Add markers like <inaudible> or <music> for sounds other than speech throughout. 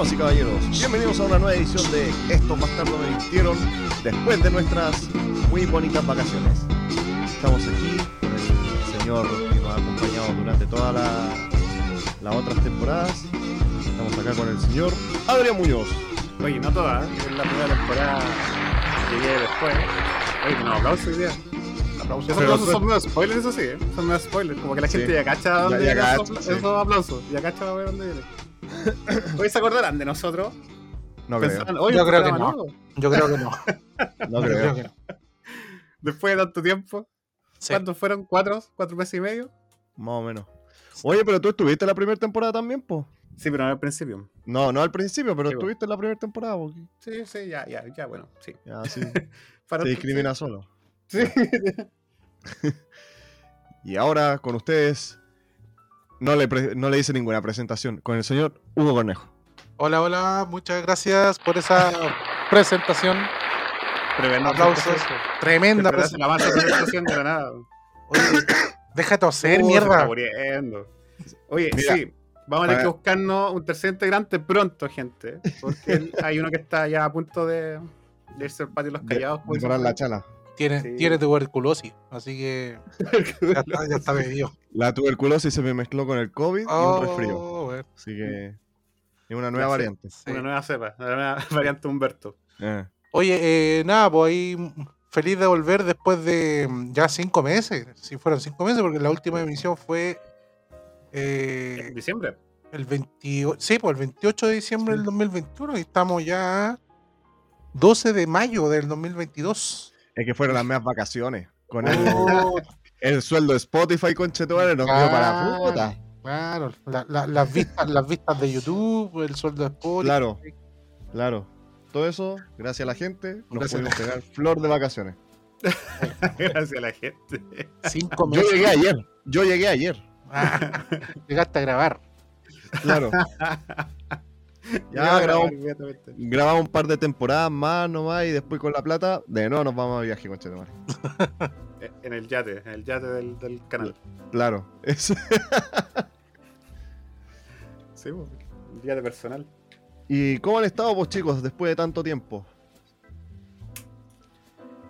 Damas y caballeros, bienvenidos a una nueva edición de Estos bastardos me vistieron después de nuestras muy bonitas vacaciones. Estamos aquí con el señor que nos ha acompañado durante todas la- las otras temporadas. Estamos acá con el señor Adrián Muñoz. Oye, no toda, ¿eh? en la primera temporada llegué después. Oye, que no aplausos hoy día. Aplausos. Esos aplausos son nuevos spoilers, eso sí, ¿eh? son nuevos spoilers. Como que la gente Sí. ya cacha dónde ya cacha, esos, sí. esos aplausos. Ya cacha va a ver dónde viene. <coughs> Hoy se acordarán de nosotros. No creo, Yo creo que no. <laughs> Yo creo que no. no Yo creo. que no. Después de tanto tiempo. Sí. ¿Cuántos fueron? ¿Cuatro? ¿Cuatro meses y medio? Más o menos. Oye, pero tú estuviste en la primera temporada también, po. Sí, pero no al principio. No, no al principio, pero Sí, estuviste en la primera temporada, po. Sí, sí, ya, ya, ya, bueno, sí. Ya, sí. <laughs> Para Te discrimina solo. Sí. <laughs> Y ahora con ustedes, no le, pre- no le hice ninguna presentación, con el señor Hugo Cornejo. Hola, hola, muchas gracias por esa presentación. Tremendo Aplausos. Tremenda Tremenda la más presentación de la nada. Oye, deja de toser, Uh, mierda. muriendo. Oye, Mira, sí, vamos a tener que buscarnos un tercer integrante pronto, gente. Porque hay uno que está ya a punto de, de irse al patio de los callados. De parar por la chala. Tiene, Sí. tiene tuberculosis, así que ya está, ya está bebido. La tuberculosis se me mezcló con el COVID y un resfrío. Oh, bueno, Así que es una nueva variante. sí. Una nueva cepa, una nueva <laughs> variante Humberto. Eh, Oye, eh, nada, pues ahí feliz de volver después de mm, ya cinco meses. Si fueron cinco meses, porque la última emisión fue eh, En diciembre. el 28, sí, pues el 28 de diciembre del 2021 y estamos ya 12 de mayo del 2022. Es que fueron las mismas vacaciones. Con Oh, el sueldo de Spotify, conchetumare, nos dio para la Claro. puta. claro, la- la- las, vistas, las vistas de YouTube, el sueldo de Spotify. Claro. Claro. Todo eso, gracias a la gente, nos Gracias a pudimos pegar flor de vacaciones. <laughs> Gracias a la gente. Cinco Yo meses. llegué ayer. Yo llegué ayer. Ah, llegaste a grabar. Claro. <laughs> <laughs> Ya, grabamos- inmediatamente. grabamos un par de temporadas más nomás y después con la plata, de nuevo nos vamos a viaje, conchetumare. <laughs> Eh, En el yate, en el yate del, del canal. Claro. Eso. <laughs> Sí, pues, el yate personal. ¿Y cómo han estado, pues chicos, después de tanto tiempo?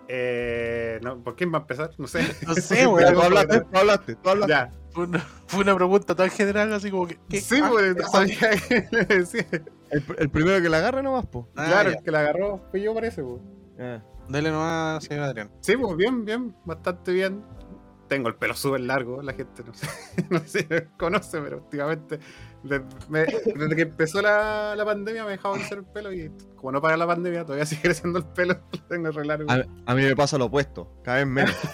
Eh, no, ¿Por quién va a empezar? No sé. No sé, Pero weón. tú hablaste, tú hablaste, tú hablaste. Ya. Fue una, fue una pregunta tan general, así como que. ¿qué? Sí, Ah, pues, ah, <laughs> sabía que le decía. El, el primero que la agarre nomás, pues. ah, claro, ya. el que la agarró fue yo, parece, pues. Dele nomás, señor Adrián. Sí, pues bien, bien, bastante bien. Tengo el pelo súper largo, la gente no sé, <laughs> no sé si me conoce, pero últimamente, desde, me- desde que empezó la, la pandemia me dejaba crecer el pelo y como no para la pandemia todavía sigue creciendo el pelo, <laughs> lo tengo re largo. A, a mí me pasa lo opuesto, cada vez menos. <laughs>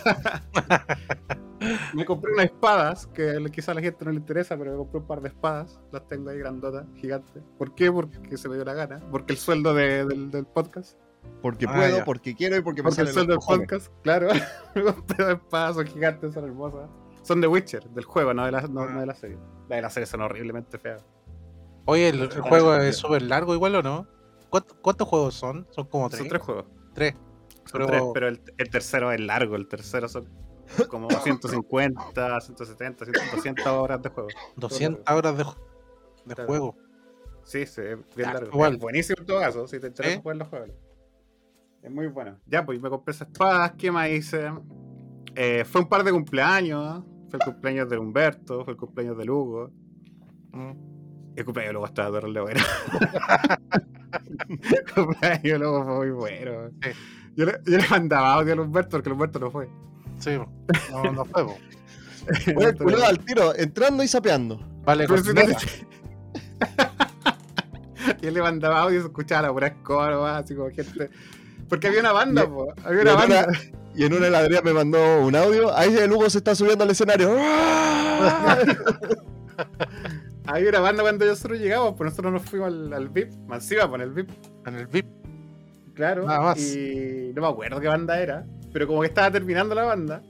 Me compré unas espadas, que quizá a la gente no le interesa, pero me compré un par de espadas, las tengo ahí grandotas, gigantes. ¿Por qué? Porque se me dio la gana, porque el sueldo de- del, del podcast. Porque Ah, puedo, ya. porque quiero y porque me Porque el salen sueldo del podcast, claro. <laughs> Son gigantes, son hermosas. Son de Witcher, del juego, no de la, no, no de la serie. La de la serie son horriblemente feas. Oye, ¿el, el juego es súper largo igual o no? ¿Cuántos, cuántos juegos son? Son como tres. Son tres juegos. Tres. Son Pero- tres, pero el, el tercero es largo. El tercero son como 150, 170, 200 horas de juego. 200 horas de, de juego. Sí, sí, es bien Ya, largo. igual. Es buenísimo en todo caso, si te interesa ¿Sí? jugar los juegos. Es muy bueno. Ya, pues me compré esas espadas. ¿Qué más hice? Eh, fue un par de cumpleaños. Fue el cumpleaños de Humberto, fue el cumpleaños de Lugo. Mm. El cumpleaños de Lugo estaba terrible bueno. <laughs> el cumpleaños de Lugo fue muy bueno. Sí. Yo, le, yo le mandaba audio a Humberto porque el Humberto no fue. Sí, no, no fue. <laughs> el culiao al tiro, entrando y sapeando. Vale, <laughs> y él le mandaba audio y se escuchaba la pura escoba, nomás, así como gente. Porque había una banda, Y- po. Había una en banda. una- Y en una ladría me mandó un audio. Ahí el Hugo se está subiendo al escenario. <laughs> Había una banda cuando nosotros llegamos, pues nosotros nos fuimos al, al VIP, masiva con el VIP, En el VIP. claro. Nada más. Y no me acuerdo qué banda era, pero como que estaba terminando la banda.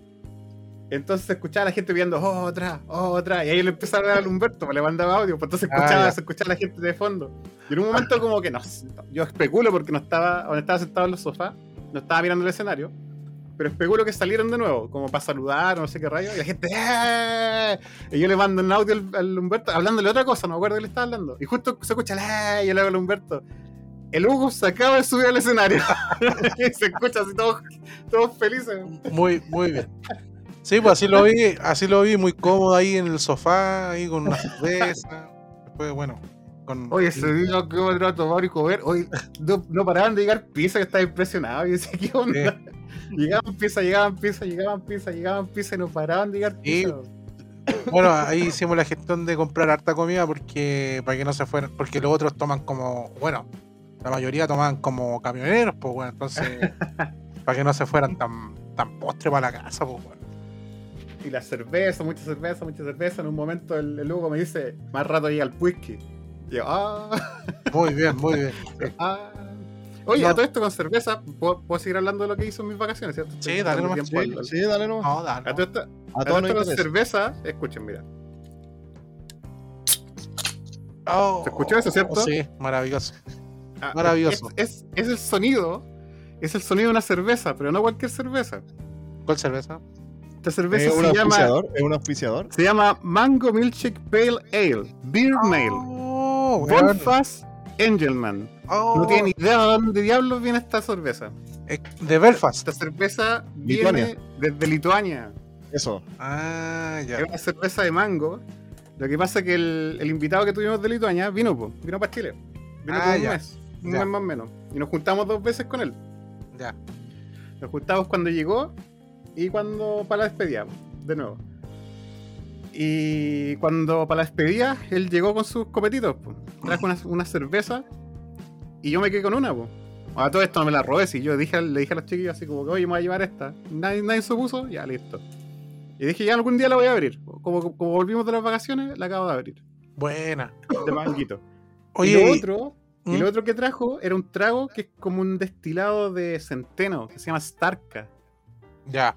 Entonces escuchaba a la gente viendo "Oh, otra, otra, y ahí le empezaron a dar Humberto, pues le mandaba audio, pues entonces Ah, escuchaba, ya. se escuchaba a la gente de fondo. Y en un momento como que no, yo especulo porque no estaba, donde estaba sentado en los sofás, no estaba mirando el escenario, pero especulo que salieron de nuevo, como para saludar, no sé qué rayo, y la gente, ¡eh! Y yo le mando un audio al, al Humberto, hablándole otra cosa, no me acuerdo que le estaba hablando. Y justo se escucha, ¡eh! Y yo le hago al Humberto. El Hugo se acaba de subir al escenario. <laughs> y se escucha así todos, todos felices. Muy, muy bien. Sí, pues así lo vi, así lo vi muy cómodo ahí en el sofá, ahí con una cerveza. Después, bueno, con. Oye, ese día que me a tomar y comer, hoy no, no paraban de llegar pizzas, que estaba impresionado. Y decía, ¿qué onda? Llegaban pizzas, llegaban pizzas, llegaban pizzas, llegaban pizzas y no paraban de llegar Sí. pizzas. Bueno, ahí hicimos la gestión de comprar harta comida porque para que no se fueran, porque los otros toman como, bueno, la mayoría toman como camioneros, pues bueno, entonces <laughs> para que no se fueran tan, tan postre para la casa, pues bueno. Y la cerveza, mucha cerveza, mucha cerveza. En un momento el, el Hugo me dice, más rato llega el whisky. Y yo, ah, <laughs> Muy bien, muy bien. <laughs> ah. Oye, No. a todo esto con cerveza, ¿puedo, puedo seguir hablando de lo que hizo en mis vacaciones, ¿cierto? Sí, Estoy dale nomás. tiempo Sí, al- sí, dale nomás. No, dale. A todo esto, A a todos todo nos esto con cerveza, escuchen, mira. Oh, ¿Se escuchó eso, cierto? Sí, maravilloso. Ah, Maravilloso. Es, es, es el sonido, es el sonido de una cerveza, pero no cualquier cerveza. ¿Cuál cerveza? Esta cerveza ¿Es un se llama? ¿Es un auspiciador? se llama Mango Milkshake Pale Ale, Beer Mail, Oh, weón. Belfast Angelman. Oh, No tiene ni idea de dónde diablos viene esta cerveza. De Belfast. Esta cerveza Lituania. viene desde Lituania. Eso. Ah, ya. Es una cerveza de mango. Lo que pasa es que el, el invitado que tuvimos de Lituania vino, po, vino para Chile. Vino Ah, como un ya. mes, un Ya. mes más o menos. Y nos juntamos dos veces con él. Ya. Nos juntamos cuando llegó y cuando para la despedida, de nuevo. Y cuando para la despedida, él llegó con sus copetitos, po. trajo una, una cerveza y yo me quedé con una. Po. A todo esto no me la robé, si yo dije, le dije a los chiquillos así como que, oye, me voy a llevar esta. Nadie, nadie se ya listo. Y dije, ya algún día la voy a abrir. Como, como volvimos de las vacaciones, la acabo de abrir. Buena. De manguito. <laughs> Oye, y lo otro, y ¿Mm? lo otro que trajo era un trago que es como un destilado de centeno, que se llama Starka. ya.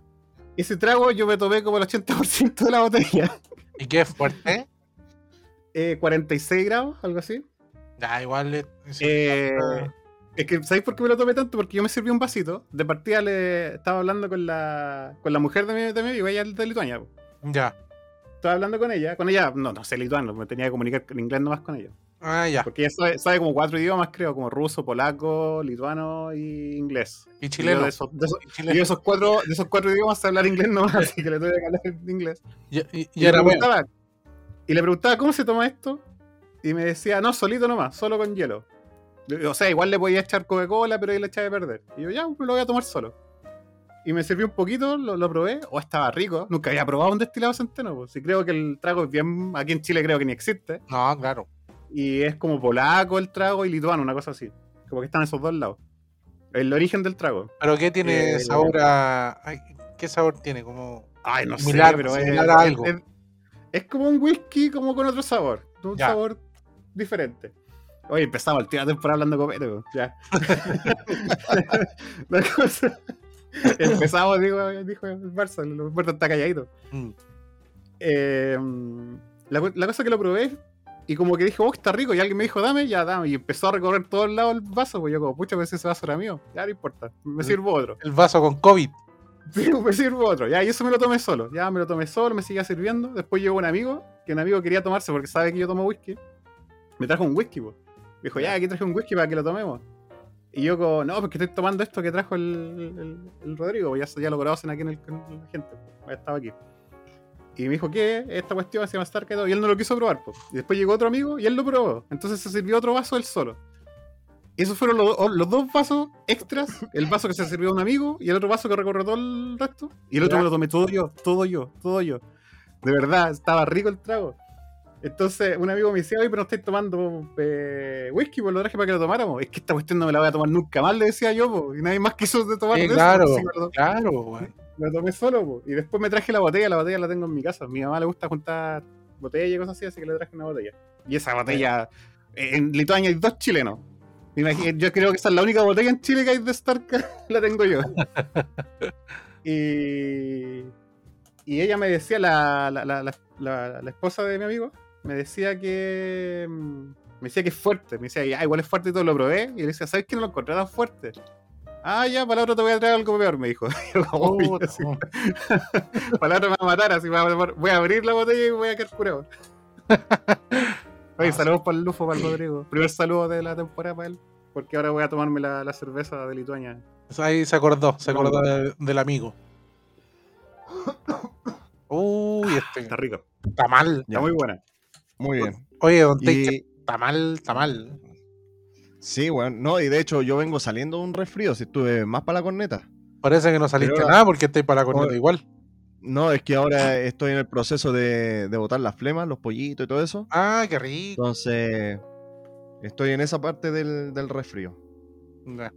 Ese trago yo me tomé como el 80% de la botella. ¿Y qué fuerte? Eh, 46 grados, algo así. Ya, igual. le- Eh, ah, es que, ¿sabéis por qué me lo tomé tanto? Porque yo me serví un vasito. De partida le estaba hablando con la, con la mujer de mi, de mi amigo, ella es de Lituania. Ya. Estaba hablando con ella, con ella, no, no sé lituano, me tenía que comunicar en inglés nomás con ella. Ah, ya. Porque ella sabe, sabe como cuatro idiomas, creo, como ruso, polaco, lituano y inglés. Y chileno. de esos, de esos- Y de esos cuatro, de esos cuatro idiomas sé hablar inglés nomás, <laughs> así que le tuve que hablar inglés. Y, le bueno. preguntaba, y le preguntaba, ¿cómo se toma esto? Y me decía, no, solito nomás, solo con hielo. O sea, igual le podía echar Coca-Cola, pero ahí le echaba de perder. Y yo, ya, lo voy a tomar solo. Y me sirvió un poquito, lo, lo probé, o estaba rico. Nunca había probado un destilado centeno, pues. Si creo que el trago es bien, aquí en Chile creo que ni existe. No, claro. Y es como polaco el trago y lituano, una cosa así. Como que están esos dos lados. El origen del trago. ¿Pero qué tiene Eh, sabor a. ay, ¿Qué sabor tiene? Como. Ay, no Similar- sé, pero es, a algo. es- es como un whisky, como con otro sabor. Un Ya. sabor diferente. Oye, empezamos el de temporada hablando copete, po, ya. <laughs> <laughs> La cosa- Empezamos, digo, dijo el Barça, el Humberto está calladito. mm, Eh, la, la cosa que lo probé y como que dije, oh, está rico, y alguien me dijo, dame, ya dame, y empezó a recorrer todo el lado el vaso, pues yo como, pucha, pues ese vaso era mío, ya no importa, me sirvo otro. El vaso con COVID. <laughs> Sí, me sirvo otro. Ya, y eso me lo tomé solo. Ya me lo tomé solo, me seguía sirviendo. Después llegó un amigo, que un amigo quería tomarse porque sabe que yo tomo whisky. Me trajo un whisky, pues. Me dijo, ya, aquí traje un whisky para que lo tomemos. Y yo como, no, porque estoy tomando esto que trajo el, el, el Rodrigo, pues ya, ya lo conocen aquí en el, con la gente, pues, estaba aquí. Y me dijo, ¿qué? Esta cuestión se llama Stark y todo. Y él no lo quiso probar, pues. Y después llegó otro amigo y él lo probó. Entonces se sirvió otro vaso él solo. Esos fueron los, los dos vasos extras. El vaso que se sirvió a un amigo y el otro vaso que recorrió todo el resto. Y el otro me lo tomé todo yo, todo yo, todo yo. De verdad, estaba rico el trago. Entonces, un amigo me decía, oye, pero no estáis tomando eh, whisky, pues lo traje para que lo tomáramos. Es que esta cuestión no me la voy a tomar nunca más, le decía yo, po, y nadie más quiso de tomar de eso, claro, que me lo- claro, tomé solo, po. y después me traje la botella, la botella la tengo en mi casa. A mi mamá le gusta juntar botellas y cosas así, así que le traje una botella. Y esa botella, eh, en Lituania hay dos chilenos. Yo creo que esa es la única botella en Chile que hay de Stark, <laughs> la tengo yo. <laughs> y, y ella me decía, la, la, la- la esposa de mi amigo, me decía que. mm, Me decía que es fuerte. Me decía, ah, igual es fuerte y todo lo probé. Y le decía, ¿sabes que no lo encontré tan fuerte? Ah, ya, para la otra te voy a traer algo peor, me dijo. <laughs> <laughs> Para la otra me va a matar, así voy a abrir la botella y voy a quedar curado. <laughs> Oye, saludos para el Lufo, para el Rodrigo. Primer saludo de la temporada para él. Porque ahora voy a tomarme la, la cerveza de Lituania. Ahí se acordó, se No, acordó no. del amigo. <coughs> Uy, este Está rico. está mal. Está muy buena. Muy bien. Oye, Don Taker, Y está mal, está mal. sí, bueno, no, y de hecho yo vengo saliendo de un resfrío, si estuve más para la corneta. Parece que no saliste ahora- nada porque estáis para la corneta igual. No, es que ahora estoy en el proceso de, de botar las flemas, los pollitos y todo eso. Ah, qué rico. Entonces, estoy en esa parte del, del resfrío. Ya.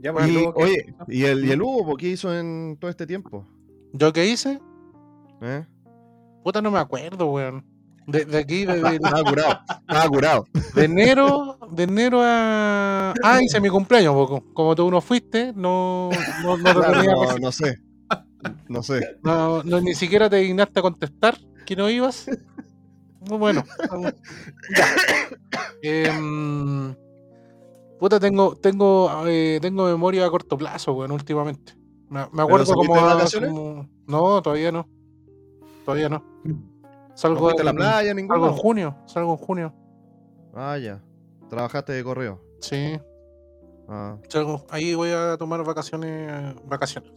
Ya, pues, Y, oye, ¿y el, ¿y el Hugo po, qué hizo en todo este tiempo? ¿Yo qué hice? ¿Eh? Puta, no me acuerdo, weón. De, de aquí, de, de- Estaba curado, estaba curado. de enero, de enero a. Ah, hice mi cumpleaños, poco. Como tú no fuiste, no, no, no te Claro, no, no sé. No sé. no, no, ni siquiera te dignaste a contestar que no ibas. Bueno. Em, puta, tengo, tengo, eh, tengo memoria a corto plazo, weón, últimamente. Me, me acuerdo como, a- como- No, todavía no. Todavía no. ¿No Salgo, a la en- playa salgo en junio. Salgo en junio. Ah, ya. Trabajaste de correo. Sí. Ah. salgo- ahí voy a tomar vacaciones. Vacaciones.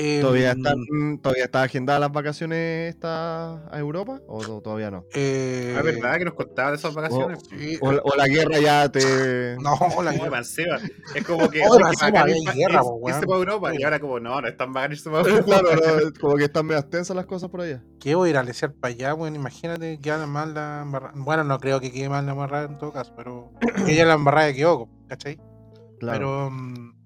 Em, ¿Todavía están, todavía está agendadas las vacaciones esta a Europa? ¿O to- todavía no? eh, Ah, ¿verdad? Que nos contaba de esas vacaciones. sí, ¿O, o la guerra ya te. <laughs> No, la Manceba, Es como que. Oye, oye, Manceba, bacán había ir pa- guerra, irse para Europa. Y ahora, como, no, no es tan bacán irse para <laughs> Europa. claro, no, como que están medio tensas las cosas por allá. ¿Qué voy a ir a lesear para allá, weón? Imagínate, queda mal la embarrada. Bueno, no creo que quede mal la embarrada en todo caso, pero <clears throat> que ya la embarrada de Kyoko, ¿cachai? Claro. Pero, mm,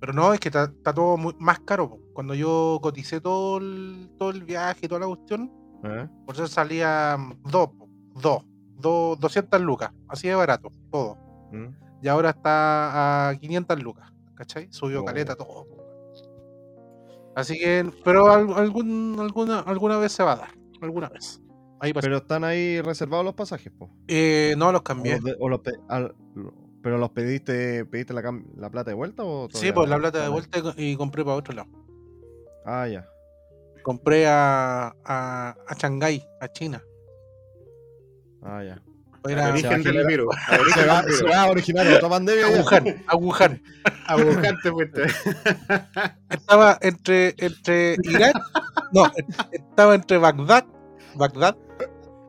pero no, es que está, está todo muy, más caro. Cuando yo coticé todo el, todo el viaje y toda la cuestión, ¿Eh? por eso salía dos, dos, dos, 200 lucas, así de barato, todo. ¿Mm? Y ahora está a 500 lucas, ¿cachai? Subió Oh. caleta todo. Así que, pero al- algún, alguna, alguna vez se va a dar, alguna vez. Ahí. Pero están ahí reservados los pasajes, po. Eh, no los cambié. de- o los al- ¿Pero los pediste, pediste la, la plata de vuelta o Sí, pues la plata de Ah, vuelta y co- y compré para otro lado. Ah, ya. Compré a, a, a Shanghái, a China. Ah, ya. Para ir Al a, se va origen a del virus. Se va, se va a originar otra pandemia a. Wuhan, a Wuhan. <laughs> A buscarte fuiste. <laughs> Estaba entre, entre Irak, no, estaba entre Bagdad, Bagdad,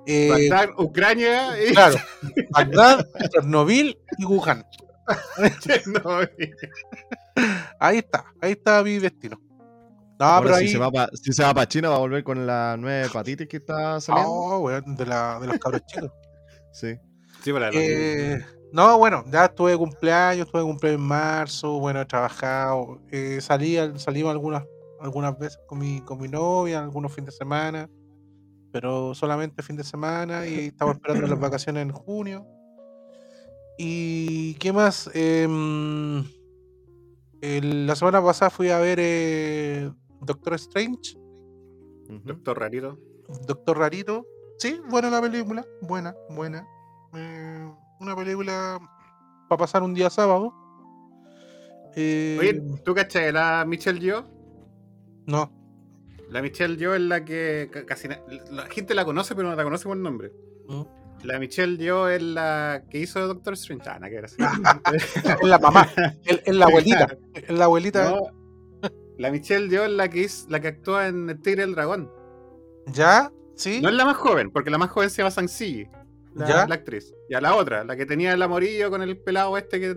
eh, Bagdad, Ucrania y. claro, <laughs> Bagdad, Chernobyl y Wuhan. Ahí está, ahí está mi destino. No, Ahora, pero si, ahí. se va pa- si se va para China, va a volver con la nueva hepatitis que está saliendo. Oh, weón, de, la, de los cabros chicos. Sí. Sí, para Eh, no, bueno, ya estuve de cumpleaños, estuve de cumpleaños en marzo, bueno, he trabajado, eh, salí, al- salimos algunas, algunas veces con mi, con mi novia, algunos fines de semana, pero solamente fin de semana y <laughs> estamos esperando las vacaciones en junio. ¿Y qué más? Em, el- la semana pasada fui a ver eh, Doctor Strange. Doctor Rarito. Doctor Rarito. Sí, buena la película. Buena, buena. Eh, una película para pasar un día sábado. Eh, Oye, ¿tú cachai la Michelle Yeoh? no. La Michelle Yeoh es la que ca- casi na- la gente la conoce, pero no la conoce por nombre. ¿Mm? La Michelle Yeoh es la que hizo Doctor Strange. Ah, nada que. <laughs> Es la mamá. Es, es la abuelita. Es la abuelita. No, la Michelle Yeoh es la que, hizo- la que actúa en El Tigre y el Dragón. ¿Ya? ¿Sí? No es la más joven, porque la más joven se llama Sansi, la, ¿Ya? la actriz. Y a la otra, la que tenía el amorillo con el pelado este que,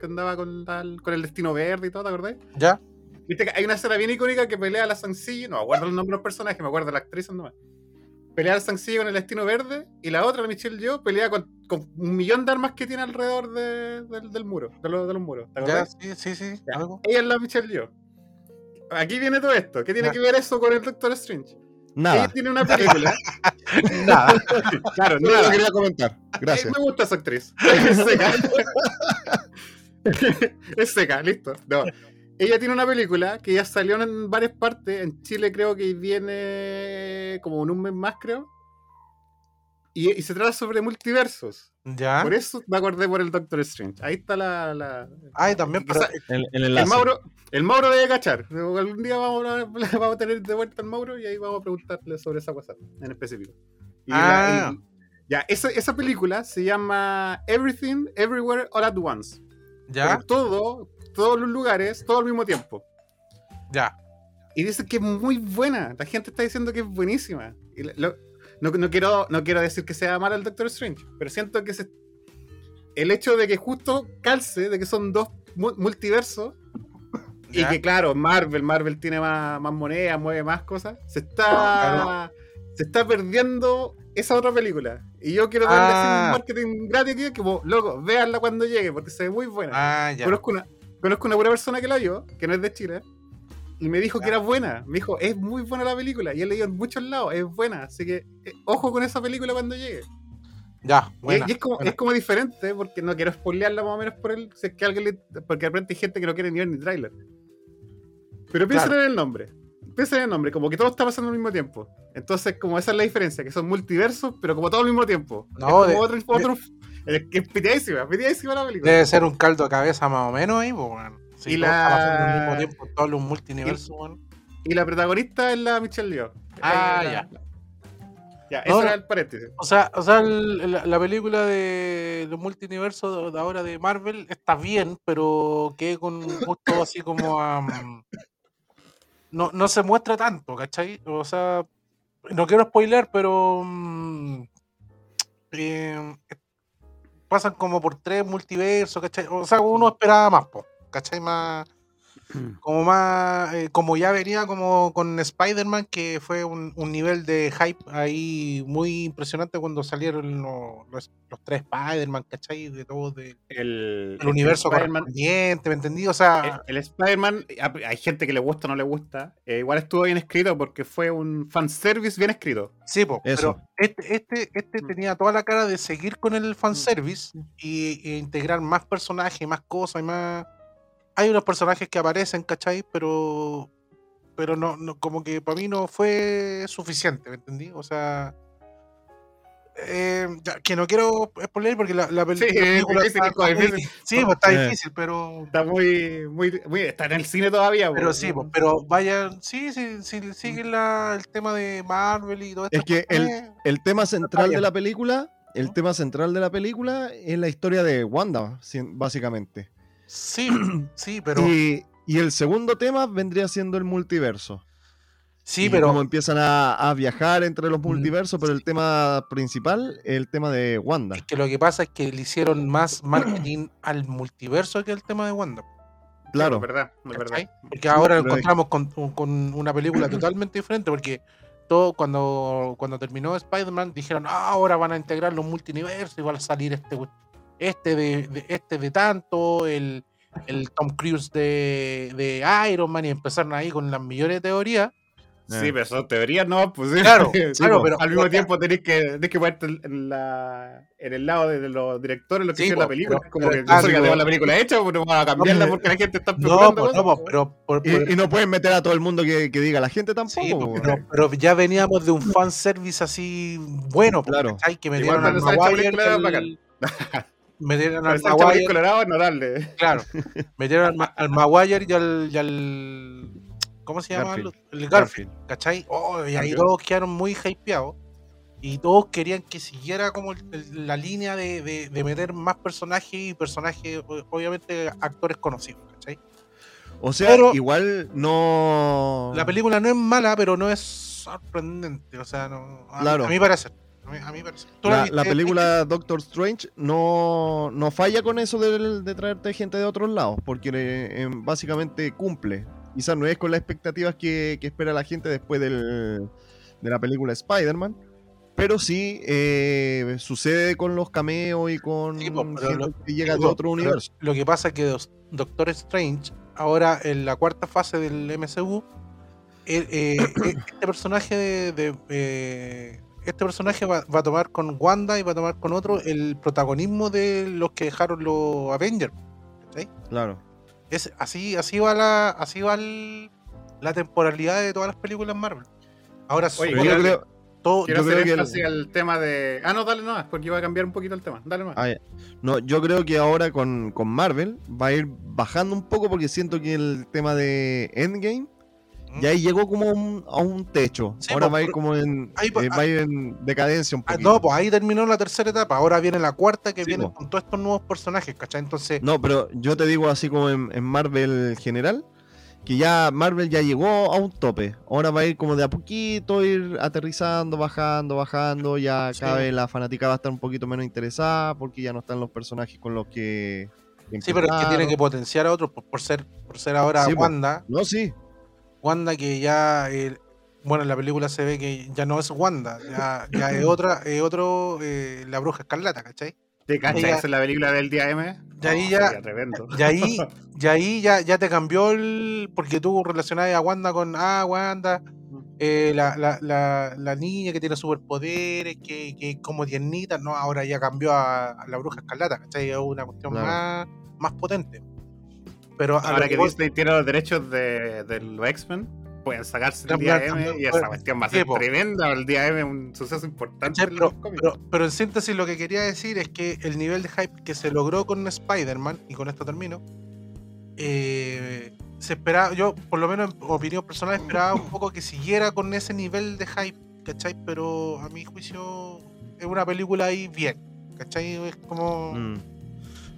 que andaba con, la- con el destino verde y todo, ¿te acordás? ¿Ya? Viste que hay una escena bien icónica que pelea a la Sansi, no acuerdo el nombre de los personajes, me acuerdo de la actriz nomás. Pelea a la Sansi con el destino verde y la otra, la Michelle Yeoh, pelea con, con un millón de armas que tiene alrededor de- del, del muro, de, los- de los muros. ¿te ¿Ya? acordás? Sí, sí, sí. Ya. algo. Ella es la Michelle Yeoh. Aquí viene todo esto. ¿Qué tiene Ya. que ver eso con el Doctor Strange? Nada. Ella tiene una película. <laughs> Nada. claro, lo nada. quería comentar. Eh, Gracias. me gusta esa actriz. <laughs> Es seca. <laughs> es seca, listo. No. Ella tiene una película que ya salió en varias partes. En Chile creo que viene como en un mes más, creo. y, y se trata sobre multiversos. ¿Ya? Por eso me acordé por el Doctor Strange. Ahí está la. la Ay, también, pero- El, el el, enlace. Mauro, el Mauro debe cachar. Algún día vamos a, <laughs> vamos a tener de vuelta al Mauro y ahí vamos a preguntarle sobre esa cosa en específico. Y la- Ah. y- ya, esa, esa película se llama Everything, Everywhere, All at Once. ¿Ya? Por Todo, todos los lugares, todo al mismo tiempo. Ya. Y dicen que es muy buena. La gente está diciendo que es buenísima. Y lo- no, no quiero, no quiero decir que sea mala el Doctor Strange, pero siento que se- el hecho de que justo calce, de que son dos mu- multiversos, y que claro, Marvel, Marvel tiene más, más monedas, mueve más cosas, se está, Claro. se está perdiendo esa otra película. Y yo quiero darle así Ah. un marketing gratis aquí, como, loco, véanla cuando llegue, porque se ve muy buena. Ah, ya. Conozco una, conozco una buena persona que la vio, que no es de Chile, y me dijo que era buena. Me dijo, es muy buena la película. Y he leído en muchos lados, es buena. Así que eh, ojo con esa película cuando llegue. Ya, Y- buena, y es como, buena. es como diferente, porque no quiero spoilearla más o menos por él, si es que alguien le- porque de repente hay gente que no quiere ni ver ni tráiler. Pero piensen Claro. en el nombre. Piensen en el nombre, como que todo está pasando al mismo tiempo. Entonces, como esa es la diferencia, que son multiversos, pero como todo al mismo tiempo. No, es como de- otro, otro- es que es piteadísima, piteadísima la película. Debe ser un caldo de cabeza más o menos ahí, pues, weón. Si Y todo la- está pasando al mismo tiempo en todos los multiversos, weón. Y la protagonista es la Michelle Yeoh. Ah, Eh, la- ya. Ya, No, ese no. era el paréntesis. O sea, o sea el- la, la película de los multiversos de, de ahora de Marvel está bien, pero que con un gusto así como mm, no, no se muestra tanto, ¿cachai? O sea, no quiero spoiler, pero. mm, eh, pasan como por tres multiversos, ¿cachai? O sea, uno esperaba más, po, ¿cachai? Más. Como más. eh, como ya venía como con Spider-Man, que fue un, un nivel de hype ahí muy impresionante cuando salieron lo- los, los tres Spider-Man, ¿cachai? De todo de, El, el universo correspondiente, ¿me entendí? O sea, El, el Spider-Man, hay gente que le gusta o no le gusta. eh, igual estuvo bien escrito porque fue un fanservice bien escrito. sí, po, pero este, este, este Mm. tenía toda la cara de seguir con el fanservice y, y integrar más personajes, más cosas y más. Hay unos personajes que aparecen, ¿cachai? Pero. Pero no, no como que para mí no fue suficiente, ¿me entendí? O sea. eh, ya, que no quiero spoiler porque la, la pel- Sí, la película difícil, está, es muy- difícil. sí, pues está Eh. difícil, pero Está muy, muy, muy- Está en el cine todavía. pero po, sí, pues, pero vayan, sí, sí, sí, siguen la, el tema de Marvel y todo esto. Es que el, el tema central de la película, el tema central de la película es la historia de Wanda, si- básicamente. Sí, <clears throat> sí, pero Y, y el segundo tema vendría siendo el multiverso. sí, Y pero cómo empiezan a, a viajar entre los Mm, multiversos, pero el tema principal es el tema de Wanda. es que lo que pasa es que le hicieron más <clears throat> marketing al multiverso que al tema de Wanda. Claro. Es verdad, es verdad. Porque ahora nos encontramos con, con una película <clears throat> totalmente diferente, porque todo cuando, cuando terminó Spider-Man dijeron, "Ah, ahora van a integrar los multiversos y van a salir este este de, de- este de tanto, el, el Tom Cruise de, de Iron Man, y empezaron ahí con las millones de teorías. Sí, Eh. pero son teorías, no, pues sí. Claro, <laughs> Sí, claro, po. pero- al mismo tiempo tenés que, tenés que ponerte en, la, en el lado de los directores, lo que Sí, hicieron po, la película. pero- como pero- que ah, po. tenemos la película hecha, pues no vamos a cambiarla No, porque la gente está No, especulando pues, no, pues, pero, por- por- Y, y no pueden meter a todo el mundo que, que diga la gente tampoco. Sí, po, pues, pero, pero ya veníamos de un fanservice así bueno, pues, Claro. ¿cachai? Que metieron al Maguire. Metieron al Maguire, colorado claro. <laughs> Metieron al, Ma- al Maguire y al, y al- ¿Cómo se llama? Garfield. El Garfield, ¿cachai? Oh, y ahí Garfield. todos quedaron muy hypeados. Y todos querían que siguiera como el- el- la línea de, de- de meter más personajes y personajes, obviamente, actores conocidos, ¿cachai? O sea, Pero- igual no. La película no es mala, pero no es sorprendente. O sea, no. A, Claro. a mi parecer. A mi, a mi parecer. ¿Tú La, película Doctor Strange no, no falla con eso de, de traerte gente de otros lados, porque eh, em, básicamente cumple. Quizás no es con las expectativas que, que espera la gente después del- de la película Spider-Man, pero sí eh, sucede con los cameos y con Sí, gente lo- que llega de otro universo. Lo que pasa es que Doctor Strange, ahora en la cuarta fase del MCU, eh, eh, <coughs> eh, este personaje de, de, eh, este personaje va, va a tomar con Wanda y va a tomar con otro el protagonismo de los que dejaron los Avengers. ¿cachai? Claro. Es, así, así va la, así va el- la temporalidad de todas las películas Marvel. Ahora Oye, yo creo, todo, Quiero yo hacer creo que el- al tema de. Ah, no, dale nomás, porque iba a cambiar un poquito el tema. Dale más. Ah. No, yo creo que ahora con, con Marvel va a ir bajando un poco porque siento que el tema de Endgame ya ahí llegó como a un- a un techo. Sí, ahora pues, va a ir como en, ahí, pues, eh, va a ir en decadencia un Ah, poquito. no, pues ahí terminó la tercera etapa. Ahora viene la cuarta que Sí, viene po. con todos estos nuevos personajes, ¿cachai? Entonces, No, pero yo te digo así como en, en Marvel general, que ya Marvel ya llegó a un tope. Ahora va a ir como de a poquito, ir aterrizando, bajando, bajando. Ya Sí. cada vez la fanática va a estar un poquito menos interesada porque ya no están los personajes con los que. sí, pero es que tiene que potenciar a otros por, por ser, por ser ahora po. Wanda. No, sí. Wanda que ya, eh, bueno, en la película se ve que ya no es Wanda, ya, ya es otra, es otro, eh, la bruja escarlata, ¿cachai? ¿Te cachas? Es la película del día M. Ya ahí Oh, ya-. Y ahí, <laughs> y ahí ya, ya te cambió el. Porque tú relacionabas a Wanda con. Ah, Wanda, eh, la, la, la, la niña que tiene superpoderes, que, que es como tiernita. No, ahora ya cambió a, a la bruja escarlata, ¿cachai? Es una cuestión Claro. más, más potente. Pero Ahora que Disney tiene los derechos de, de los X-Men, pueden sacarse el día M y esa cuestión va a ser tremenda. El día M es un suceso importante pero, los cómics. pero, pero en síntesis lo que quería decir es que el nivel de hype que se logró con Spider-Man, y con esto termino, eh, se esperaba, yo por lo menos en opinión personal esperaba un poco que siguiera con ese nivel de hype, ¿cachai? Pero a mi juicio es una película ahí bien, ¿cachai? Es como... Mm.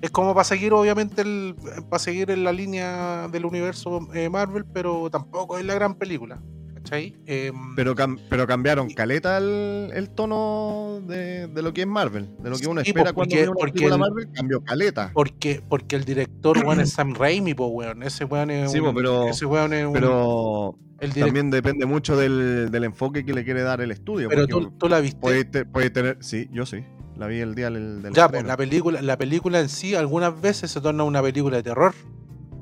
Es como para seguir, obviamente, el, para seguir en la línea del universo eh, Marvel, pero tampoco es la gran película. ¿Cachai? Em, Pero, cam- pero cambiaron caleta el, el tono de, de lo que es Marvel. De lo que uno Sí, espera po, cuando porque- ve una porque película el- Marvel, cambió caleta. porque, porque el director, weón, es Sam Raimi, po, weón. Ese weón es Sí, un, po, pero- ese weón es un- Pero el también depende mucho del, del enfoque que le quiere dar el estudio. pero porque tú, tú la viste. puede, puede tener. Sí, yo sí. La vi el día del, del ya, pues la película, la película en sí algunas veces se torna una película de terror.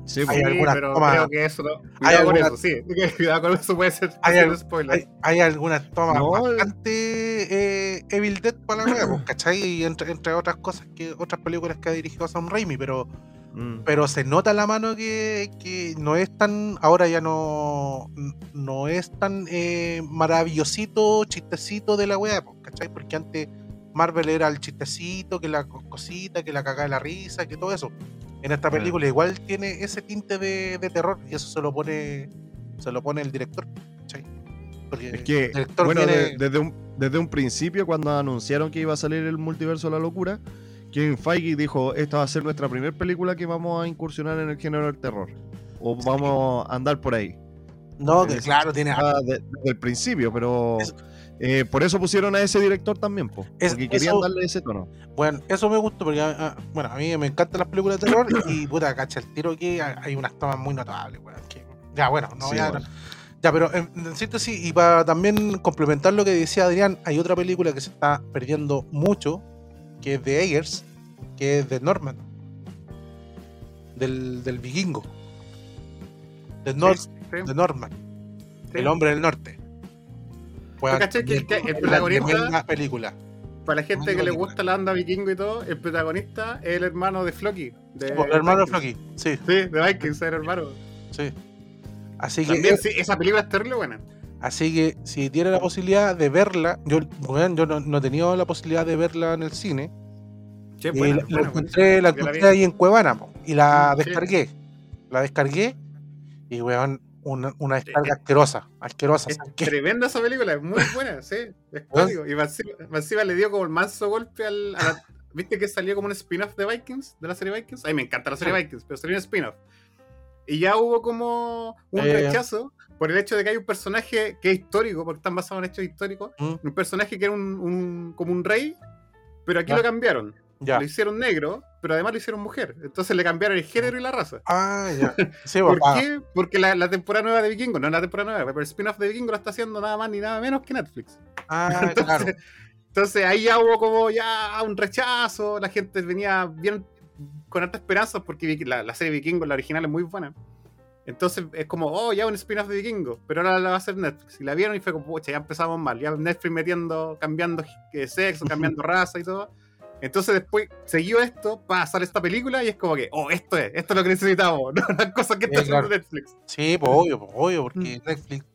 Sí, hay po. Sí, algunas pero tomas- creo que eso no. hay Cuidado con algunas- eso, sí. <laughs> Cuidado con eso, puede ser, Hay spoiler. Hay, hay algunas tomas No, bastante eh, Evil Dead para la wea, pues, ¿cachai? Y entre, entre otras cosas que otras películas que ha dirigido Sam Raimi, pero Mm. pero se nota la mano que, que no es tan, ahora ya no, no es tan eh, maravillosito, chistecito de la wea, po, ¿cachai? Porque antes Marvel era el chistecito, que la co- cosita, que la cagada de la risa, que todo eso. En esta película igual tiene ese tinte de, de terror y eso se lo pone se lo pone el director. Porque Es que, el director bueno, de- desde, un, desde un principio, cuando anunciaron que iba a salir el multiverso de la locura, Kevin Feige dijo: Esta va a ser nuestra primera película que vamos a incursionar en el género del terror. O Sí. vamos a andar por ahí. no, que claro, tiene Ah, de- desde el principio, pero Es- eh, por eso pusieron a ese director también, po, Es- porque querían eso- darle ese tono. Bueno, eso me gustó porque, ah, ah, bueno, a mí me encantan las películas de terror y, <coughs> puta, cacha el tiro que hay unas tomas muy notables, weón. que- ya, bueno, no Sí, voy a- bueno. Ya, pero en, en síntesis, y para también complementar lo que decía Adrián, hay otra película que se está perdiendo mucho, que es de Eggers, que es de Norman, del, del vikingo, de, Nor- Sí, sí, de Norman, sí. el hombre del norte. Que- que el protagonista- película. Para la gente que le gusta la onda vikingo y todo, el protagonista es el hermano de Floki. De El hermano de. Floki, sí, Sí, de Vikings, era hermano. sí. Así que También, sí, esa película es terrible buena. Así que si tiene la posibilidad de verla, yo, weón, yo no, no he tenido la posibilidad de verla en el cine. Sí, y buena, la, la buena, encontré, la ahí en Cuevana po, y la Sí. descargué. La descargué y weón, una, una descarga asquerosa, asquerosa. Es tremenda esa película, es muy buena, <laughs> sí. Es. Y encima le dio como el manso golpe al. a la- ¿Viste que salió como un spin-off de Vikings? De la serie Vikings. A mí me encanta la serie. Vikings, pero salió un spin-off. Y ya hubo como un Eh. rechazo por el hecho de que hay un personaje que es histórico, porque están basados en hechos históricos. Mm, Un personaje que era un, un- como un rey, pero aquí Ya. lo cambiaron. Ya. Lo hicieron negro, pero además lo hicieron mujer. Entonces le cambiaron el género y la raza. Ah, ya. <laughs> Sí, ¿Por qué? Porque la, la temporada nueva de Vikingo, no la temporada nueva, pero el spin-off de Vikingo lo está haciendo nada más ni nada menos que Netflix. Ah, <laughs> claro. Entonces ahí ya hubo como ya un rechazo, la gente venía bien con harta esperanza porque la, la serie Vikingo, la original, es muy buena. Entonces es como, oh, ya un spin-off de Vikingo, pero ahora la va a hacer Netflix. Y la vieron y fue como, pucha, ya empezamos mal. Ya Netflix metiendo, cambiando eh, sexo, cambiando <laughs> raza y todo. Entonces después siguió esto, para hacer esta película y es como que, oh, esto es, esto es lo que necesitamos, no <laughs> las cosas que está Sí, claro. haciendo Netflix. Sí, pues obvio, pues obvio, porque Netflix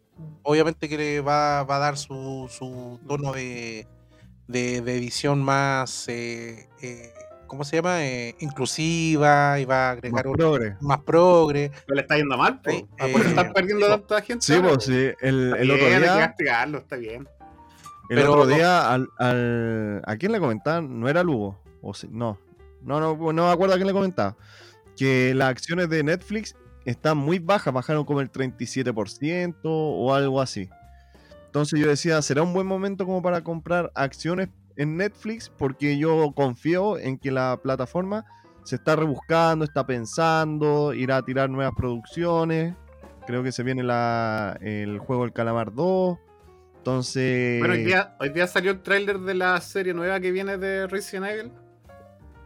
obviamente que le va, va a dar su, su tono de, de, de edición más, eh, eh, ¿cómo se llama? Eh, inclusiva y va a Más agregar un- progre. más progre. Pero le está yendo mal. Sí, Ah, por eh, están perdiendo tanta gente. Sí, pues sí. El, otro bien, hay que día, castigarlo, está bien. El Pero- otro día al, al- ¿a quién le comentaban? No era Lugo. O sí, no. No, no, no me acuerdo a quién le comentaba. Que las acciones de Netflix están muy bajas, bajaron como el 37% o algo así. Entonces yo decía, ¿será un buen momento como para comprar acciones en Netflix? Porque yo confío en que la plataforma se está rebuscando, está pensando, irá a tirar nuevas producciones. Creo que se viene la, el juego El Calamar 2. Entonces... Bueno, hoy día, hoy día salió el tráiler de la serie nueva que viene de Resident Evil,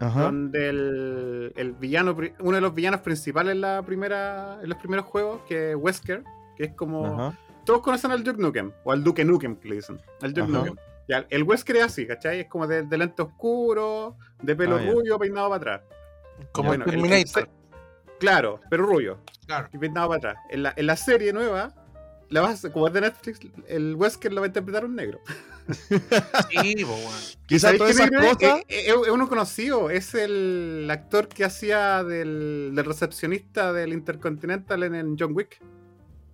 Ajá. donde el, el villano, uno de los villanos principales en, la primera, en los primeros juegos, que es Wesker, que es como... Ajá. Todos conocen al Duke Nukem, o al Duke Nukem, que le dicen. Al Duke Ajá. Nukem. Ya, el Wesker es así, ¿cachai? Es como de, de lente oscuro, de pelo Ah, rubio, peinado para atrás. Como Bueno, el Terminator. Claro, pero rubio. Claro. y peinado para atrás. En la, en la serie nueva, la vas, como es de Netflix, el Wesker lo va a interpretar un negro. Sí, <laughs> po, weón. Quizás ¿Sabéis todas esas negro es? cosas... Es, es- es uno conocido, es el actor que hacía del, del recepcionista del Intercontinental en, en John Wick.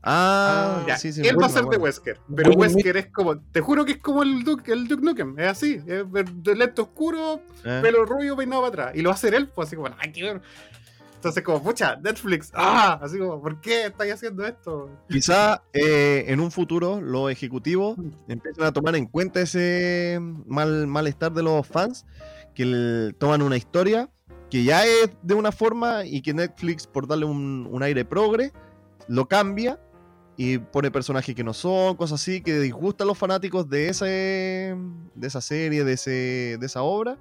Ah, Ya, sí, sí. él va a ser de Wesker, pero Will Wesker es como, te juro que es como el Duke, el Duke Nukem, es así, es de lente oscuro, Eh. pelo rubio, peinado para atrás. Y lo va a hacer él, pues así como, ay, qué ver. Entonces, como, pucha, Netflix, ah, así como, ¿por qué estáis haciendo esto? Quizá eh, en un futuro los ejecutivos empiezan a tomar en cuenta ese mal, malestar de los fans, que el- toman una historia que ya es de una forma y que Netflix, por darle un, un aire progre, lo cambia y pone personajes que no son, cosas así, que disgustan a los fanáticos de, ese, de esa serie, de, ese, de esa obra.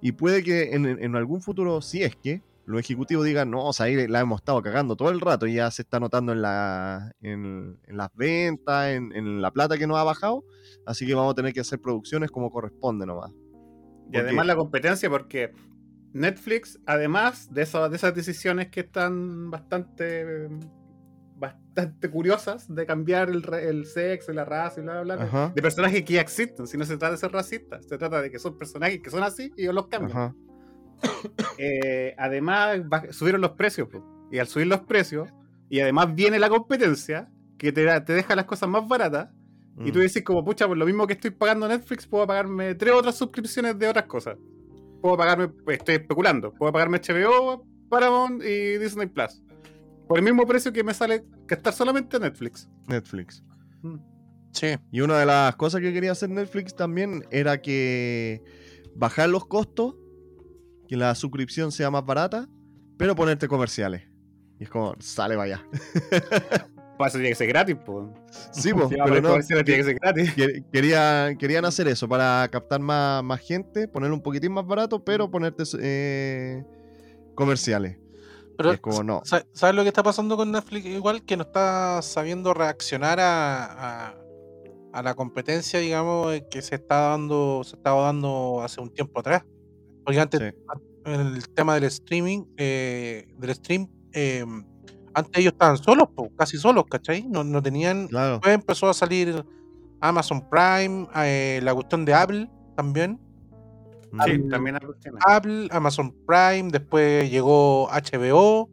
Y puede que en, en algún futuro, si es que, los ejecutivos digan, no, o sea, ahí la hemos estado cagando todo el rato y ya se está notando en, la, en, en las ventas, en, en la plata que nos ha bajado, así que vamos a tener que hacer producciones como corresponde nomás. Y Porque- además la competencia, porque Netflix, además de, eso- de esas decisiones que están bastante bastante curiosas de cambiar el, el sexo y la raza y bla, bla, bla, Ajá. de personajes que ya existen, si no se trata de ser racistas, se trata de que son personajes que son así y ellos los cambian. Ajá. <coughs> Eh, además, subieron los precios, po. y al subir los precios, y además viene la competencia, que te, da- te deja las cosas más baratas, y tú Mm. decís como, pucha, por lo mismo que estoy pagando Netflix, puedo pagarme tres otras suscripciones de otras cosas. Puedo pagarme, pues, estoy especulando, puedo pagarme HBO, Paramount y Disney Plus. Por el mismo precio que me sale que estar solamente en Netflix. Netflix. Sí. Y una de las cosas que quería hacer Netflix también era que bajar los costos, que la suscripción sea más barata, pero ponerte comerciales. Y es como, sale vaya. <laughs> Pues eso tiene que ser gratis, pues. Sí, a pero poner no. comerciales, tiene que ser gratis. que- Querían, querían hacer eso para captar más, más gente, ponerlo un poquitín más barato, pero ponerte eh, comerciales. Pero, es como, no. sa- ¿sabes lo que está pasando con Netflix? Igual que no está sabiendo reaccionar a, a, a la competencia, digamos, que se está dando, se estaba dando hace un tiempo atrás. Porque antes, Sí. en el tema del streaming, eh, del stream, eh, antes ellos estaban solos, po, casi solos, ¿cachai? No, no tenían. Claro. Después empezó a salir Amazon Prime, eh, la cuestión de Apple también. Sí, Al- también cuestiones. Apple, Amazon Prime, después llegó HBO,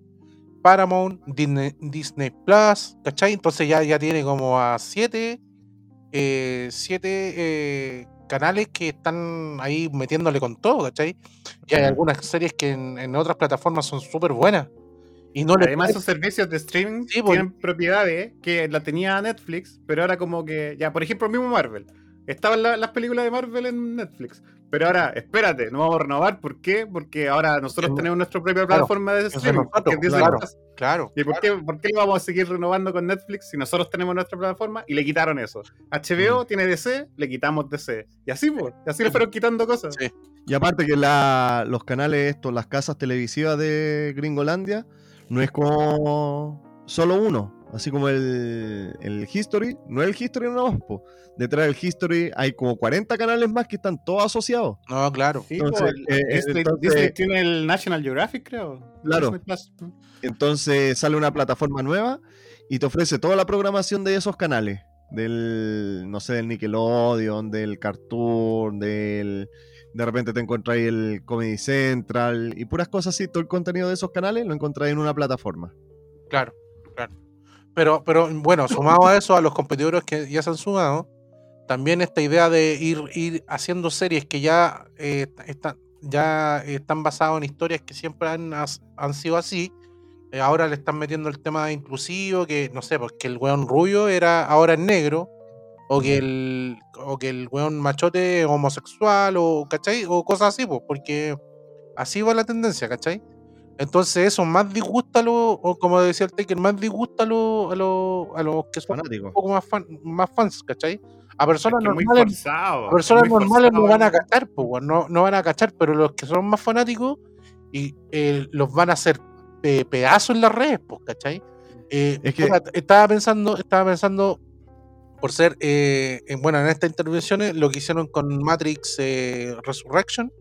Paramount, Disney, Disney Plus, ¿cachai? Entonces ya, ya tiene como a siete, eh, siete eh, canales que están ahí metiéndole con todo, ¿cachai? Y hay algunas series que en, en otras plataformas son súper buenas. Y no Además, esos servicios de streaming Sí, pues. tienen propiedades que la tenía Netflix, pero ahora como que, ya, por ejemplo, mismo Marvel. Estaban la- las películas de Marvel en Netflix, pero ahora, espérate, no vamos a renovar. ¿Por qué? Porque ahora nosotros tenemos nuestra propia plataforma de streaming. claro. Claro. ¿Y por qué, por qué lo vamos a seguir renovando con Netflix si nosotros tenemos nuestra plataforma y le quitaron eso? HBO Mm. tiene DC, le quitamos DC. Y así, pues, y así le fueron quitando cosas. Sí. Y aparte que la- los canales estos, las casas televisivas de Gringolandia, no es como solo uno. Así como el, el History, no es el History po. Detrás del History hay como 40 canales más que están todos asociados. No, claro. Sí, Entonces, eh, Disney, entonces- Disney tiene el National Geographic, creo. Claro. Entonces sale una plataforma nueva y te ofrece toda la programación de esos canales. Del, no sé, del Nickelodeon, del Cartoon, del... De repente te encontráis el Comedy Central y puras cosas así. Todo el contenido de esos canales lo encontráis en una plataforma. Claro, claro. Pero, pero bueno, sumado a eso, a los competidores que ya se han sumado, también esta idea de ir, ir haciendo series que ya, eh, están, ya están basadas en historias que siempre han, han sido así. eh, ahora le están metiendo el tema inclusivo, que no sé, porque el weón rubio era ahora es negro, o que el, o que el weón machote es homosexual, o ¿cachai? O cosas así, pues, porque así va la tendencia, ¿cachai? Entonces eso más disgusta a los, o como decía el Taker, más disgusta a los, a los, a los que son Fanático. un poco más, fan- más fans, ¿cachai? A personas Es que normales, forzado. a personas normales no van a cachar, pues, no, no van a cachar, pero los que son más fanáticos y eh, los van a hacer pedazos en las redes, pues, ¿cachai? Eh, Es que- puta, estaba pensando, estaba pensando por ser, eh, en, bueno, en estas intervenciones, lo que hicieron con Matrix eh, Resurrection,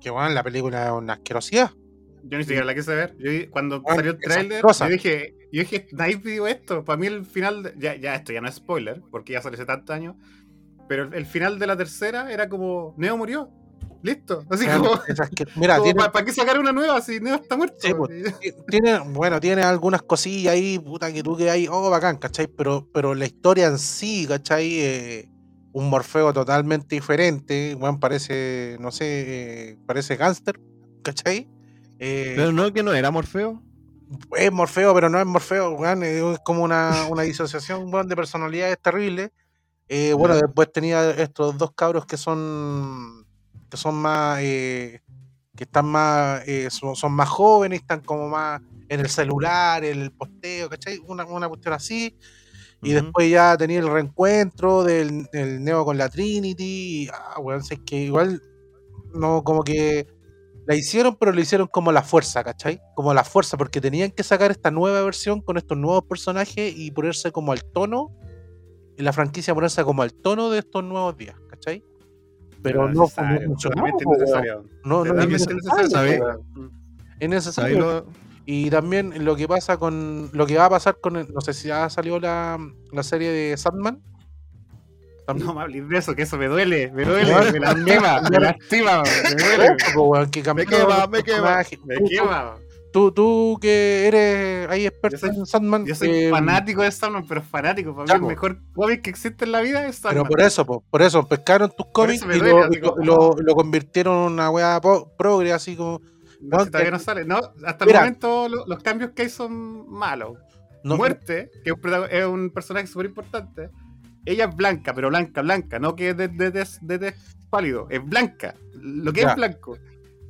que bueno, la película es una asquerosidad. Yo ni siquiera la quise ver. Yo cuando salió el trailer, yo dije, yo dije, nadie pidió esto. Para mí el final, de- ya, ya esto ya no es spoiler, porque ya salió hace tantos años. Pero el, el final de la tercera era como, Neo murió. Listo. Así Weón, como, es asque- Mira, como, tiene, ¿para, para qué sacar una nueva si Neo está muerto? Sí, pues. tiene, bueno, tiene algunas cosillas ahí, puta, que tú que hay, oh, bacán, ¿cachai? Pero, pero la historia en sí, ¿cachai? Eh, un Morfeo totalmente diferente, weón, parece, no sé, eh, parece gángster, ¿cachai? Eh, Pero no, que no era Morfeo. es Morfeo, pero no es Morfeo, weón, es como una, una disociación, weón, de personalidades terrible. Eh, bueno, después tenía estos dos cabros que son que son más eh, que están más eh, son, son más jóvenes, están como más en el celular, en el posteo, ¿cachai? Una, una cuestión así. Y después ya tenía el reencuentro del, del Neo con la Trinity. Y, ah, weón, sé que igual no como que la hicieron, pero lo hicieron como la fuerza, ¿cachai? Como la fuerza, porque tenían que sacar esta nueva versión con estos nuevos personajes y ponerse como al tono, en la franquicia ponerse como al tono de estos nuevos días, ¿cachai? Pero no fue mucho no. No, es necesario. ¿Sabéis lo- Y también lo que pasa con. Lo que va a pasar con. el- no sé si ya salió la, la serie de Sandman. No me hables de eso, que eso me duele, me duele, me lastima, me lastima, me duele, que cambiaron quema, me quema. me quema. Tú, tú que eres ahí experto soy- en Sandman. Yo soy eh, fanático de Sandman, pero fanático. Para mí el mejor cómic que existe en la vida es Pero Sandman. por eso, po, por eso, pescaron tus cómics me y, duele, lo, y lo- como- lo- lo convirtieron en una weá progre, así como. No, no, si todavía que- no sale. No, hasta Mira. el momento lo- los cambios que hay son malos. No, Muerte, que es un personaje súper importante. Ella es blanca, pero blanca, blanca, no que es de, de, de, de tez pálido, es blanca. Lo que Ya. es blanco.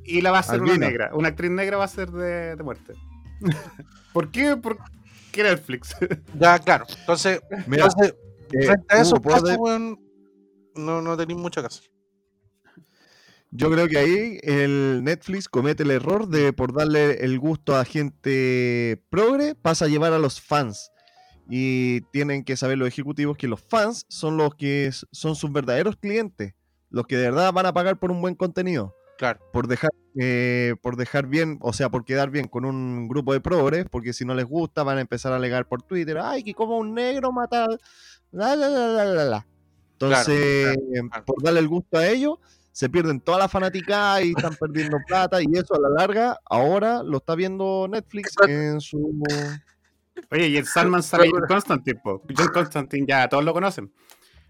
Y la va a ser Albina. una negra. Una actriz negra va a ser de, de muerte. <laughs> ¿Por qué? Porque Netflix. <laughs> Ya, claro. Entonces, Mira, entonces eh, frente a Hugo, esos ¿puedo casos, de- weón, no, no tenéis mucho caso. Yo creo que ahí el Netflix comete el error de por darle el gusto a gente progre, pasa a llevar a los fans. Y tienen que saber los ejecutivos que los fans son los que son sus verdaderos clientes, los que de verdad van a pagar por un buen contenido. Claro. Por dejar, eh, por dejar bien, o sea, por quedar bien con un grupo de progres, porque si no les gusta van a empezar a alegar por Twitter, ay, que como un negro mata, la, la, la, la, la, la". Entonces, claro. por darle el gusto a ellos, se pierden toda la fanática y están perdiendo plata y eso a la larga ahora lo está viendo Netflix en su Oye, y en Salman sale John Constantine, po. John Constantine ya todos lo conocen.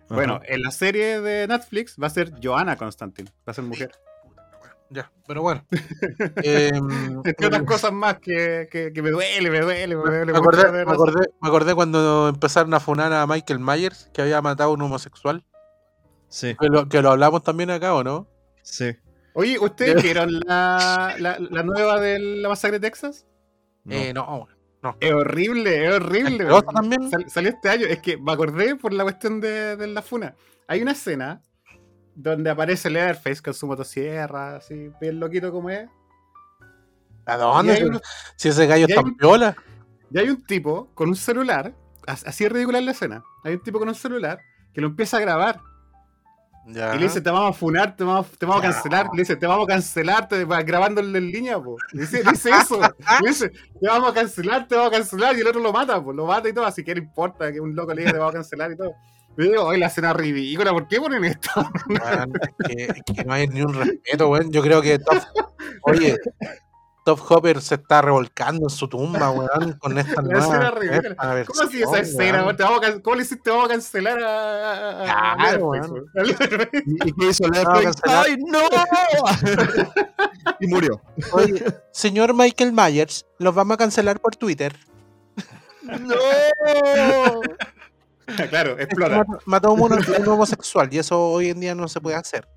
Bueno, en la serie de Netflix va a ser Joanna Constantine, va a ser mujer. Ya, pero bueno. <laughs> Entre otras cosas más que, que, que me duele, me duele, me duele. Me acordé, me, acordé, me acordé cuando empezaron a funar a Michael Myers, que había matado a un homosexual. Sí, Que lo, que lo hablamos también acá, ¿o no? sí. Oye, ¿ustedes <laughs> vieron la, la, la nueva de la masacre de Texas? no. Eh, no. Es horrible, es horrible. ¿Asquerosa también? Sal- salió este año. Es que me acordé por la cuestión de, de la funa. Hay una escena donde aparece Leatherface con su motosierra, así, bien loquito como es. ¿A dónde? Si ese gallo está piola. y hay un tipo con un celular, as- así es ridícula la escena. Hay un tipo con un celular que lo empieza a grabar. Ya. Y le dice, te vamos a funar, te vamos, te vamos a cancelar. Le dice, te vamos a cancelar, te grabándole en línea, po. Le dice, le dice eso. Le dice, te vamos a cancelar, te vamos a cancelar. Y el otro lo mata, pues lo mata y todo. Así que no importa que un loco le diga, te vamos a cancelar y todo. Yo digo, hoy la escena ridícula, ¿por qué ponen esto? Es que, es que no hay ni un respeto, weón. Yo creo que oye, Top Hopper se está revolcando en su tumba, weón, con esta <laughs> nueva ¿Cómo así esa escena? weón. ¿Cómo le hiciste? Te vamos a cancelar a, Claro, weón. <laughs> ¿Y y qué hizo Netflix? cancelar. ¡Ay, no! <laughs> y murió. Oye, señor Michael Myers, los vamos a cancelar por Twitter. ¡No! claro, explota. Mató- a un homosexual y eso hoy en día no se puede hacer.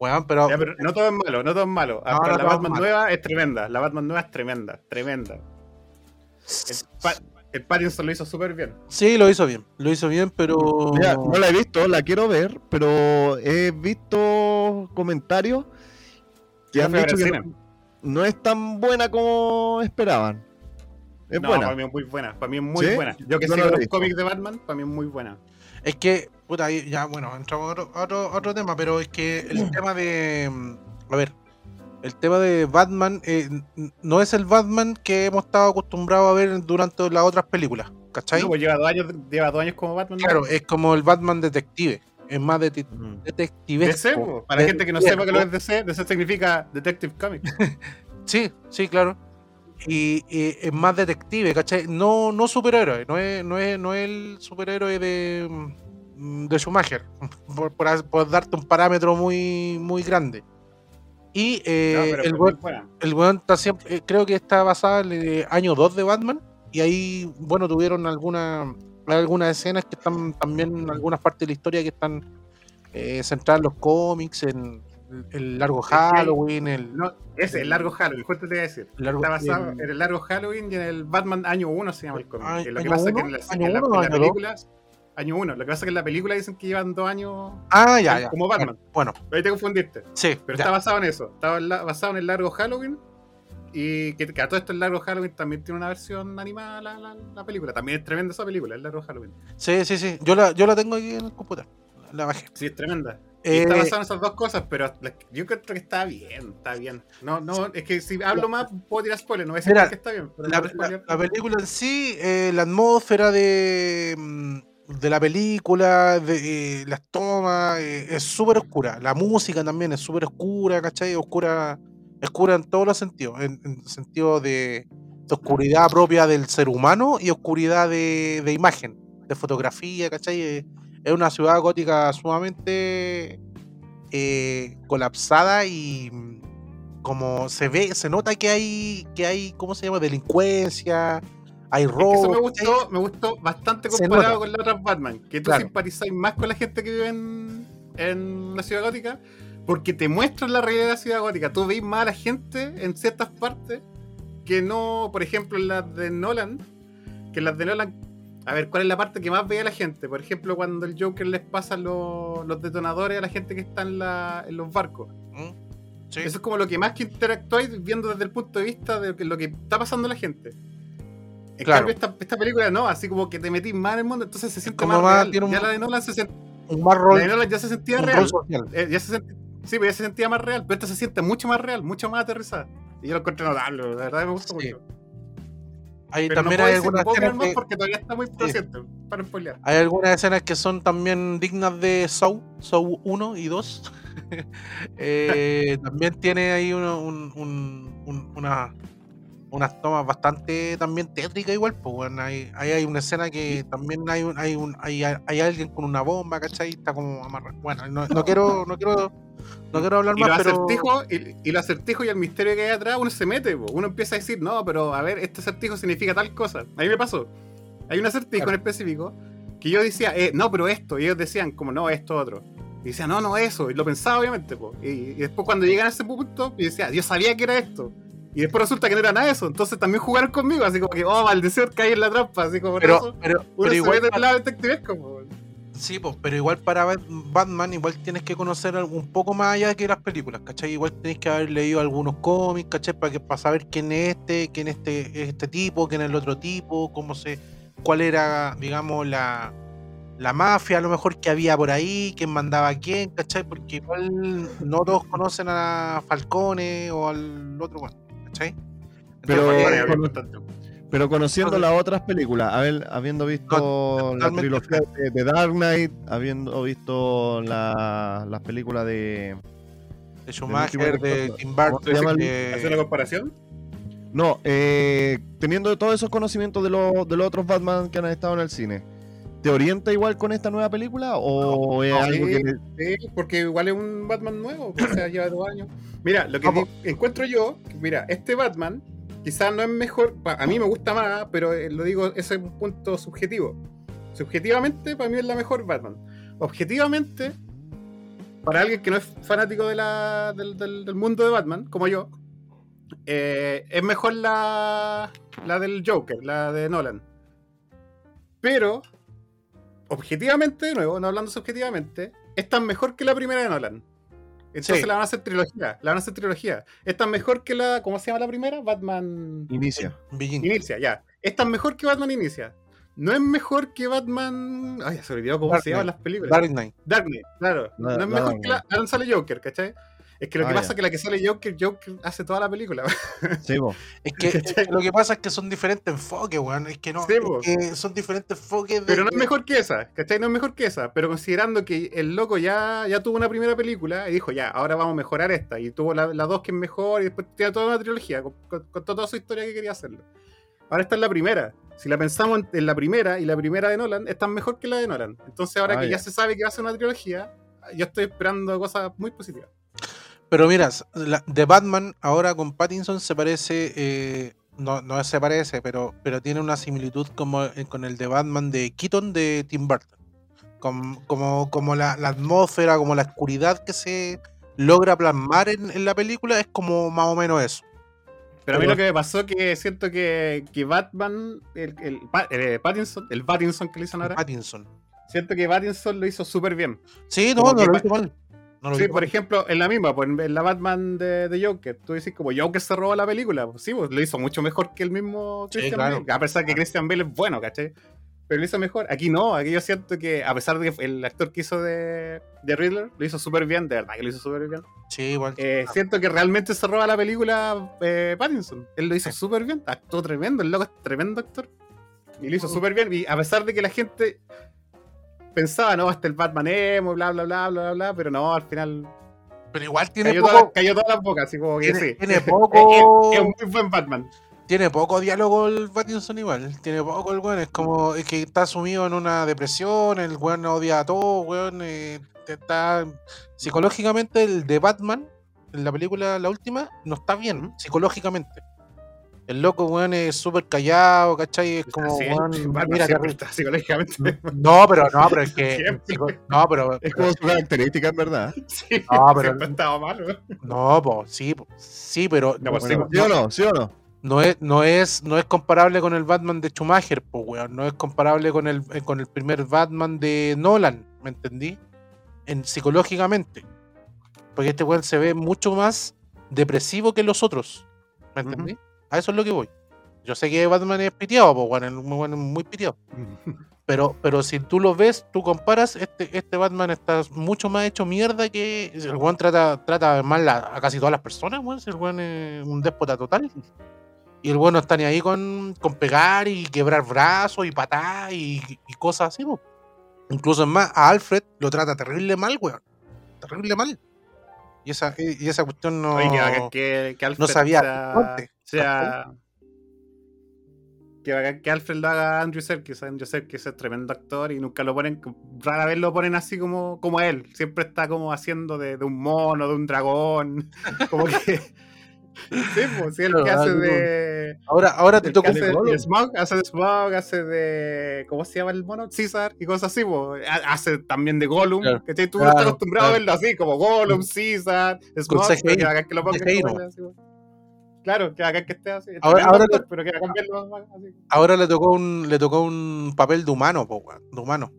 Weón, pero Ya, pero no todo es malo, no todo es malo. No, pero no la Batman malo. nueva es tremenda. La Batman nueva es tremenda, tremenda. El, Pa- el Pattinson lo hizo súper bien. sí, lo hizo bien, lo hizo bien, pero Mira, no la he visto, la quiero ver, pero he visto comentarios que han dicho que no, no es tan buena como esperaban. Es no, buena. para mí es muy buena. Para mí es muy ¿Sí? buena. Yo que no he los cómics de Batman, para mí es muy buena. Es que, puta, ahí ya, bueno, entramos a otro, a otro, a otro tema, pero es que el <clears throat> tema de. A ver, el tema de Batman eh, no es el Batman que hemos estado acostumbrados a ver durante las otras películas, ¿cachai? No, pues lleva dos años, lleva dos años como Batman. ¿no? Claro, es como el Batman detective, es más de Mm. detectivesco. Para gente que no sepa que lo es. DC, DC significa Detective Comics. <laughs> Sí, sí, claro. Y, y es más detective, ¿cachai? No, no superhéroe, no es, no es, no es el superhéroe de, de Schumacher, <laughs> por, por por darte un parámetro muy, muy grande. Y eh, No, el, weón, el weón está siempre, eh, creo que está basada en el año 2 de Batman, y ahí, bueno, tuvieron alguna, algunas escenas que están también en algunas partes de la historia que están eh, centradas en los cómics, en el, el largo Halloween, el, No, ese, el largo Halloween, justo te iba a decir. largo... Está basado el- en el largo Halloween y en el Batman año 1 se llama el cómic. Ah, lo que ¿año pasa es que en la, ¿Año en la- uno o en la año dos? película. Año 1. Lo que pasa es que en la película dicen que llevan dos años. Ah, ya, ya. como Batman. Bueno, Ahí te confundiste. sí, Pero ya. está basado en eso. Está basado en el largo Halloween. Y que, que a todo esto el largo Halloween también tiene una versión animada la, la, la película. También es tremenda esa película, el largo Halloween. sí, sí, sí. Yo la, yo la tengo aquí en el computador. La bajé. Sí, es tremenda. Y Eh, está basado en esas dos cosas, pero yo creo que está bien, está bien. No, no, es que si hablo más puedo tirar spoiler, no voy a decir Mira, qué está bien. Pero La, no la película en sí, eh, la atmósfera de, mm, de la película, de, eh, las tomas, eh, es súper oscura. La música también es súper oscura, ¿cachai? Oscura, oscura en todos los sentidos. En, en sentido de, de oscuridad propia del ser humano y oscuridad de, de imagen, de fotografía, ¿cachai? Eh, Es una ciudad gótica sumamente colapsada y mm, como se ve, se nota que hay, que hay, ¿cómo se llama? Delincuencia, hay Es que robo. eso me gustó, me gustó bastante comparado con las otras Batman. Que tú Claro. simpatizáis más con la gente que vive en, en la ciudad gótica. Porque te muestran la realidad de la ciudad gótica. Tú veis más a la gente en ciertas partes que no, por ejemplo, en las de Nolan. Que en las de Nolan. A ver, ¿cuál es la parte que más veía la gente? Por ejemplo, cuando el Joker les pasa los, los detonadores a la gente que está en, la, en los barcos. ¿Mm? Sí. Eso es como lo que más que interactuáis viendo desde el punto de vista de lo que está pasando a la gente. En Claro. cambio, esta, esta película no, así como que te metís más en el mundo, entonces se siente como más real. tiene un- Ya la de Nolan, se sent- Un más la rol, de Nolan ya se sentía real. Eh, ya se sent- Sí, pues ya se sentía más real, pero esta se siente mucho más real, mucho más aterrizada. Y yo lo encontré notable, la verdad me gusta Sí. mucho. Ahí Pero también no hay algunas escenas que, porque todavía está muy presente para spoilear. hay algunas escenas que son también dignas de Saw, Saw 1 y 2. <laughs> Eh, también tiene ahí uno- un- un- un- una, unas tomas bastante también tétricas igual, pues bueno, hay, ahí hay una escena que también hay un, hay un hay, hay alguien con una bomba, ¿cachai? Está como amarrado. Bueno, no, no <laughs> quiero, no quiero, no quiero hablar Y más, pero acertijos y, y los acertijos y el misterio que hay atrás, uno se mete, po. uno empieza a decir, no, pero a ver, este acertijo significa tal cosa. A mí me pasó. Hay un acertijo Claro. en específico que yo decía, eh, no, pero esto. Y ellos decían, como no, esto otro. Y decía, no, no, eso. Y lo pensaba, obviamente. po. Y, y después, cuando llegan a ese punto, yo decía, yo sabía que era esto. Y después resulta que no era nada de eso. Entonces también jugaron conmigo, así como que, oh, maldición, caí en la trampa. Así como por pero, eso. pero, Uno pero se igual el lado detectivesco. po. Sí, pues, pero igual para Bat- Batman igual tienes que conocer un poco más allá que las películas, ¿cachai? Igual tienes que haber leído algunos cómics, ¿cachai? Para, que, para saber quién es este, quién es este, este tipo, quién es el otro tipo, cómo se, cuál era, digamos, la, la mafia a lo mejor que había por ahí, quién mandaba a quién, ¿cachai? Porque igual no todos conocen a Falcone o al otro, bueno, ¿cachai? Pero- Entonces. Pero conociendo Entonces- las otras películas, haber- habiendo visto No, la trilogía de, de Dark Knight, habiendo visto la- las películas de. de Schumacher, de Tim ¿cómo se Burton, ¿Hacer una comparación? No, eh, teniendo todos esos conocimientos de, los de los otros Batman que han estado en el cine, ¿te orienta igual con esta nueva película? ¿O es no, algo sí. que.? Sí, porque igual es un Batman nuevo, o sea, lleva dos años. Mira, lo que encuentro yo, mira, este Batman quizás no es mejor, a mí me gusta más, pero eh, lo digo, ese es un punto subjetivo. Subjetivamente, para mí es la mejor Batman. Objetivamente, para alguien que no es fanático de la, del, del- del mundo de Batman, como yo, eh, es mejor la, la del Joker, la de Nolan. Pero, objetivamente, de nuevo, no hablando subjetivamente, es tan mejor que la primera de Nolan. Entonces Sí. la van a hacer trilogía. La van a hacer trilogía. Es tan mejor que la. ¿Cómo se llama la primera? Batman. Inicia. Begin. Inicia, ya. Es tan mejor que Batman Inicia. No es mejor que Batman. Ay, ya se olvidó cómo Dark se llaman las películas. Dark Knight. Dark Knight, claro. La- no es mejor que la. Ahora sale Joker, ¿cachai? Es que lo que Ah, pasa ya. es que la que sale Joker, Joker hace toda la película. <laughs> Sí. Es que, es lo que pasa es que son diferentes enfoques, weón. Es que no, Sí, es que son diferentes enfoques de. Pero no es mejor que esa, ¿cachai? No es mejor que esa. Pero considerando que el loco ya, ya tuvo una primera película y dijo, ya, ahora vamos a mejorar esta. Y tuvo la, la dos que es mejor y después tiene toda una trilogía. con- toda su historia que quería hacerlo. Ahora está en la primera. Si la pensamos en, en la primera y la primera de Nolan, es tan mejor que la de Nolan. Entonces ahora Ah, que ya. ya. se sabe que va a ser una trilogía, yo estoy esperando cosas muy positivas. Pero mira, la, de Batman ahora con Pattinson se parece. eh, no, no se parece, pero, pero tiene una similitud como eh, con el de Batman de Keaton de Tim Burton. Com- como como la, la atmósfera, como la oscuridad que se logra plasmar en, en la película es como más o menos eso. Pero a mí lo que me pasó que siento que, que Batman, el, el, Pa- eh, Pattinson, el Pattinson que le dicen ahora, Pattinson. siento que Pattinson lo hizo súper bien. Sí, no, Como no lo hizo mal. No Sí, por ejemplo, en la misma, pues, en la Batman de, de Joker, tú dices como Joker se robó la película. Pues, sí, pues lo hizo mucho mejor que el mismo Sí, Christian claro. Bale. A pesar que Christian Bale es bueno, ¿cachai? Pero lo hizo mejor. Aquí no, aquí yo siento que a pesar de que el actor que hizo de, de Riddler lo hizo súper bien, de verdad que lo hizo súper bien. Sí, igual. Eh, siento que realmente se roba la película eh, Pattinson. Él lo hizo súper bien, actuó tremendo, el loco es tremendo actor. Y lo hizo súper bien. Y a pesar de que la gente pensaba, no, hasta el Batman emo, bla, bla, bla, bla, bla, bla, pero no, al final Pero igual tiene cayó, poco, toda, cayó todas las bocas, así como que tiene, sí. tiene <laughs> poco, Es, es un muy buen Batman. tiene poco diálogo el Pattinson igual. Tiene poco el weón. Es como es que está sumido en una depresión. El weón odia a todo, weón. eh, está psicológicamente el de Batman en la película la última no está bien psicológicamente. El loco, weón, es súper callado, ¿cachai? Es como, Sí, weón, <laughs> Batman mira, siempre terrible. está psicológicamente. <laughs> No, pero no, pero es que. <laughs> Siempre. No, pero. Es como su característica, en verdad. Sí, No, pero- siempre estaba mal, ¿no? No, pues sí, po, sí, pero. No, pues, bueno, sí, ¿Sí o no? ¿Sí o no? no es, no es, no es comparable con el Batman de Schumacher, pues weón. No es comparable con el, eh, con el primer Batman de Nolan, ¿me entendí? En psicológicamente. Porque este weón se ve mucho más depresivo que los otros. ¿Me entendí? A eso es lo que voy. Yo sé que Batman es piteado, pues weón, es muy, muy piteado. <laughs> Pero, pero si tú lo ves, tú comparas, este, este Batman está mucho más hecho mierda que. El weón trata, trata mal a, a casi todas las personas, weón. si El weón es un déspota total. Y el weón no está ni ahí con, con pegar y quebrar brazos y patar y, y cosas así. Incluso es más, a Alfred lo trata terrible mal, weón. Terrible mal. Y esa, y esa cuestión no. Oye, que, que, no sabía sea, sea- que, bacán que Alfred lo haga a Andrew Serkis. Andrew Serkis es tremendo actor y nunca lo ponen, rara vez lo ponen así como, como él. Siempre está como haciendo de, de un mono, de un dragón. <laughs> Como que. Sí, pues, sí, el Claro, que hace algo- de. Ahora, ahora te toca hace de Smog, hace de Smog, hace de. ¿Cómo se llama el mono? César y cosas así, pues. Ha- Hace también de Gollum. Claro. Que tú no Claro, estás acostumbrado a verlo así, como Gollum, César, Smog. Que bacán que lo él, así, pues. Claro, que acá que esté así. Ahora- ahora actor, lo- pero que más así. ahora le tocó un, le tocó un papel de humano, po, de humano.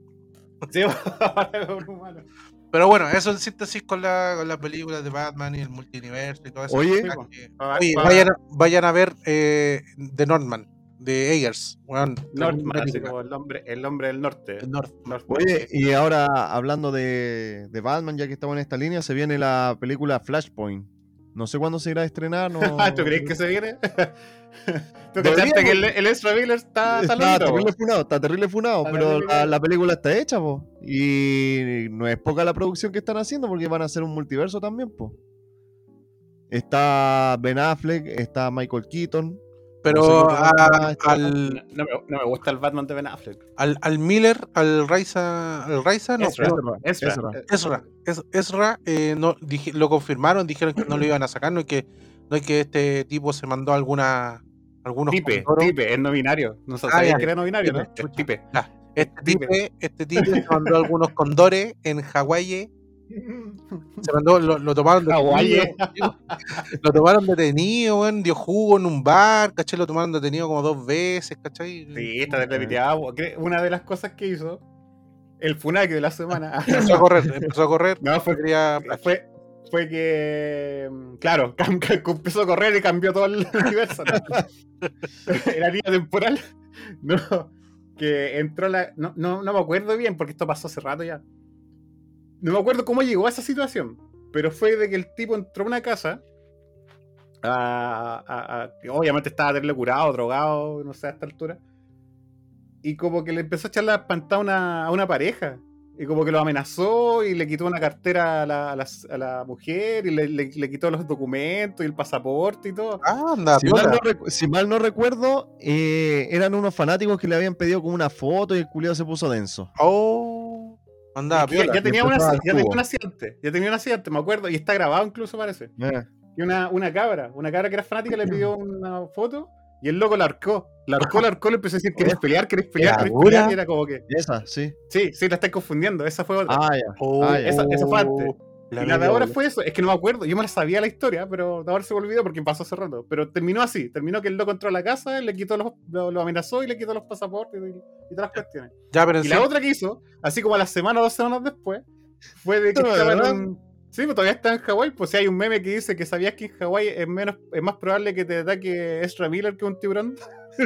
Sí, <laughs> ahora es un humano. Pero bueno, eso en síntesis con la, con la película de Batman y el multiverso y todo eso. Oye. que- Pa- Oye, pa- vayan, a- vayan a ver eh, The Northman. de Eggers. Weón, Northman, así como el hombre, el hombre del norte. El North. Northman, Oye, y ahora hablando de, de Batman, ya que estamos en esta línea, se viene la película Flashpoint. No sé cuándo se irá a estrenar. No... <laughs> Ah, ¿Tú crees que se viene? <laughs> ¿Tú cachaste que el, el Ezra Miller está, está Está terrible funado, está terrible funado, Está pero la película está hecha, po. Y no es poca la producción que están haciendo porque van a hacer un multiverso también, po. Está Ben Affleck, está Michael Keaton. Pero No a- al, No, no me, no me gusta el Batman de Ben Affleck. al, al Miller, al Raiza, al Raiza, no, Ezra. no, Ezra. Ezra. Eh, Ezra, eh, no, dije- lo confirmaron, dijeron que no lo iban a sacar, no es que, no es que este tipo se mandó alguna, algunos Tipe, condoros. Tipe, es no binario. No Ah, sabía ya. que era no binario, ¿no? Tipe, Es Tipe. Este Tipe. tipo, este tipo se mandó algunos condores en Hawái. Se mandó, lo, lo tomaron detenido. Lo tomaron detenido, weón, dio jugo en un bar, ¿cachai? Lo tomaron detenido como dos veces, ¿cachai? Sí, está. Cre- Una de las cosas que hizo, el Funaki de la semana, <laughs> Empezó a correr, empezó a correr. no, fue, Quería- fue, fue que, claro, <laughs> empezó a correr y cambió todo el <laughs> universo. ¿no? Era línea temporal. No, que entró la. No, no, no me acuerdo bien porque esto pasó hace rato ya. No me acuerdo cómo llegó a esa situación, pero fue de que el tipo entró a una casa. a- a- a- que obviamente estaba terrible curado, drogado, no sé, a esta altura. Y como que le empezó a echar la espantada a una, a una pareja. Y como que lo amenazó y le quitó una cartera a la, a la- a la mujer y le, le- le quitó los documentos y el pasaporte y todo. Ah, anda, Si mal, no si mal no recuerdo, eh, eran unos fanáticos que le habían pedido como una foto y el culiado se puso denso. Oh, anda, Es que ya, piola. ya tenía una, ya tenía un accidente, ya tenía un accidente, me acuerdo, y está grabado incluso parece. Eh, Y una, una cabra, una cabra que era fanática le <clears throat> pidió una foto y el loco la arcó. La arcó, la arcó, le empezó a decir, ¿querés <laughs> pelear? ¿Querés pelear? ¿Querés pelear? Y era como que, esa, sí. sí, sí, la estáis confundiendo, esa fue otra. Ah, ya. Oh, Ah. Esa- esa fue antes. La y la de ahora fue eso, es que no me acuerdo, yo me la sabía la historia, pero de ahora se me olvidó porque pasó hace rato. Pero terminó así, terminó que el loco entró a la casa, le quitó los, lo, lo amenazó y le quitó los pasaportes y, y todas las cuestiones. Ya, pero Y la otra que hizo, así como a la semana o dos semanas después, fue de que No, Sí, pero todavía está en Hawái, pues si hay un meme que dice que sabías que en Hawái es menos, es más probable que te ataque Ezra Miller que un tiburón. <laughs>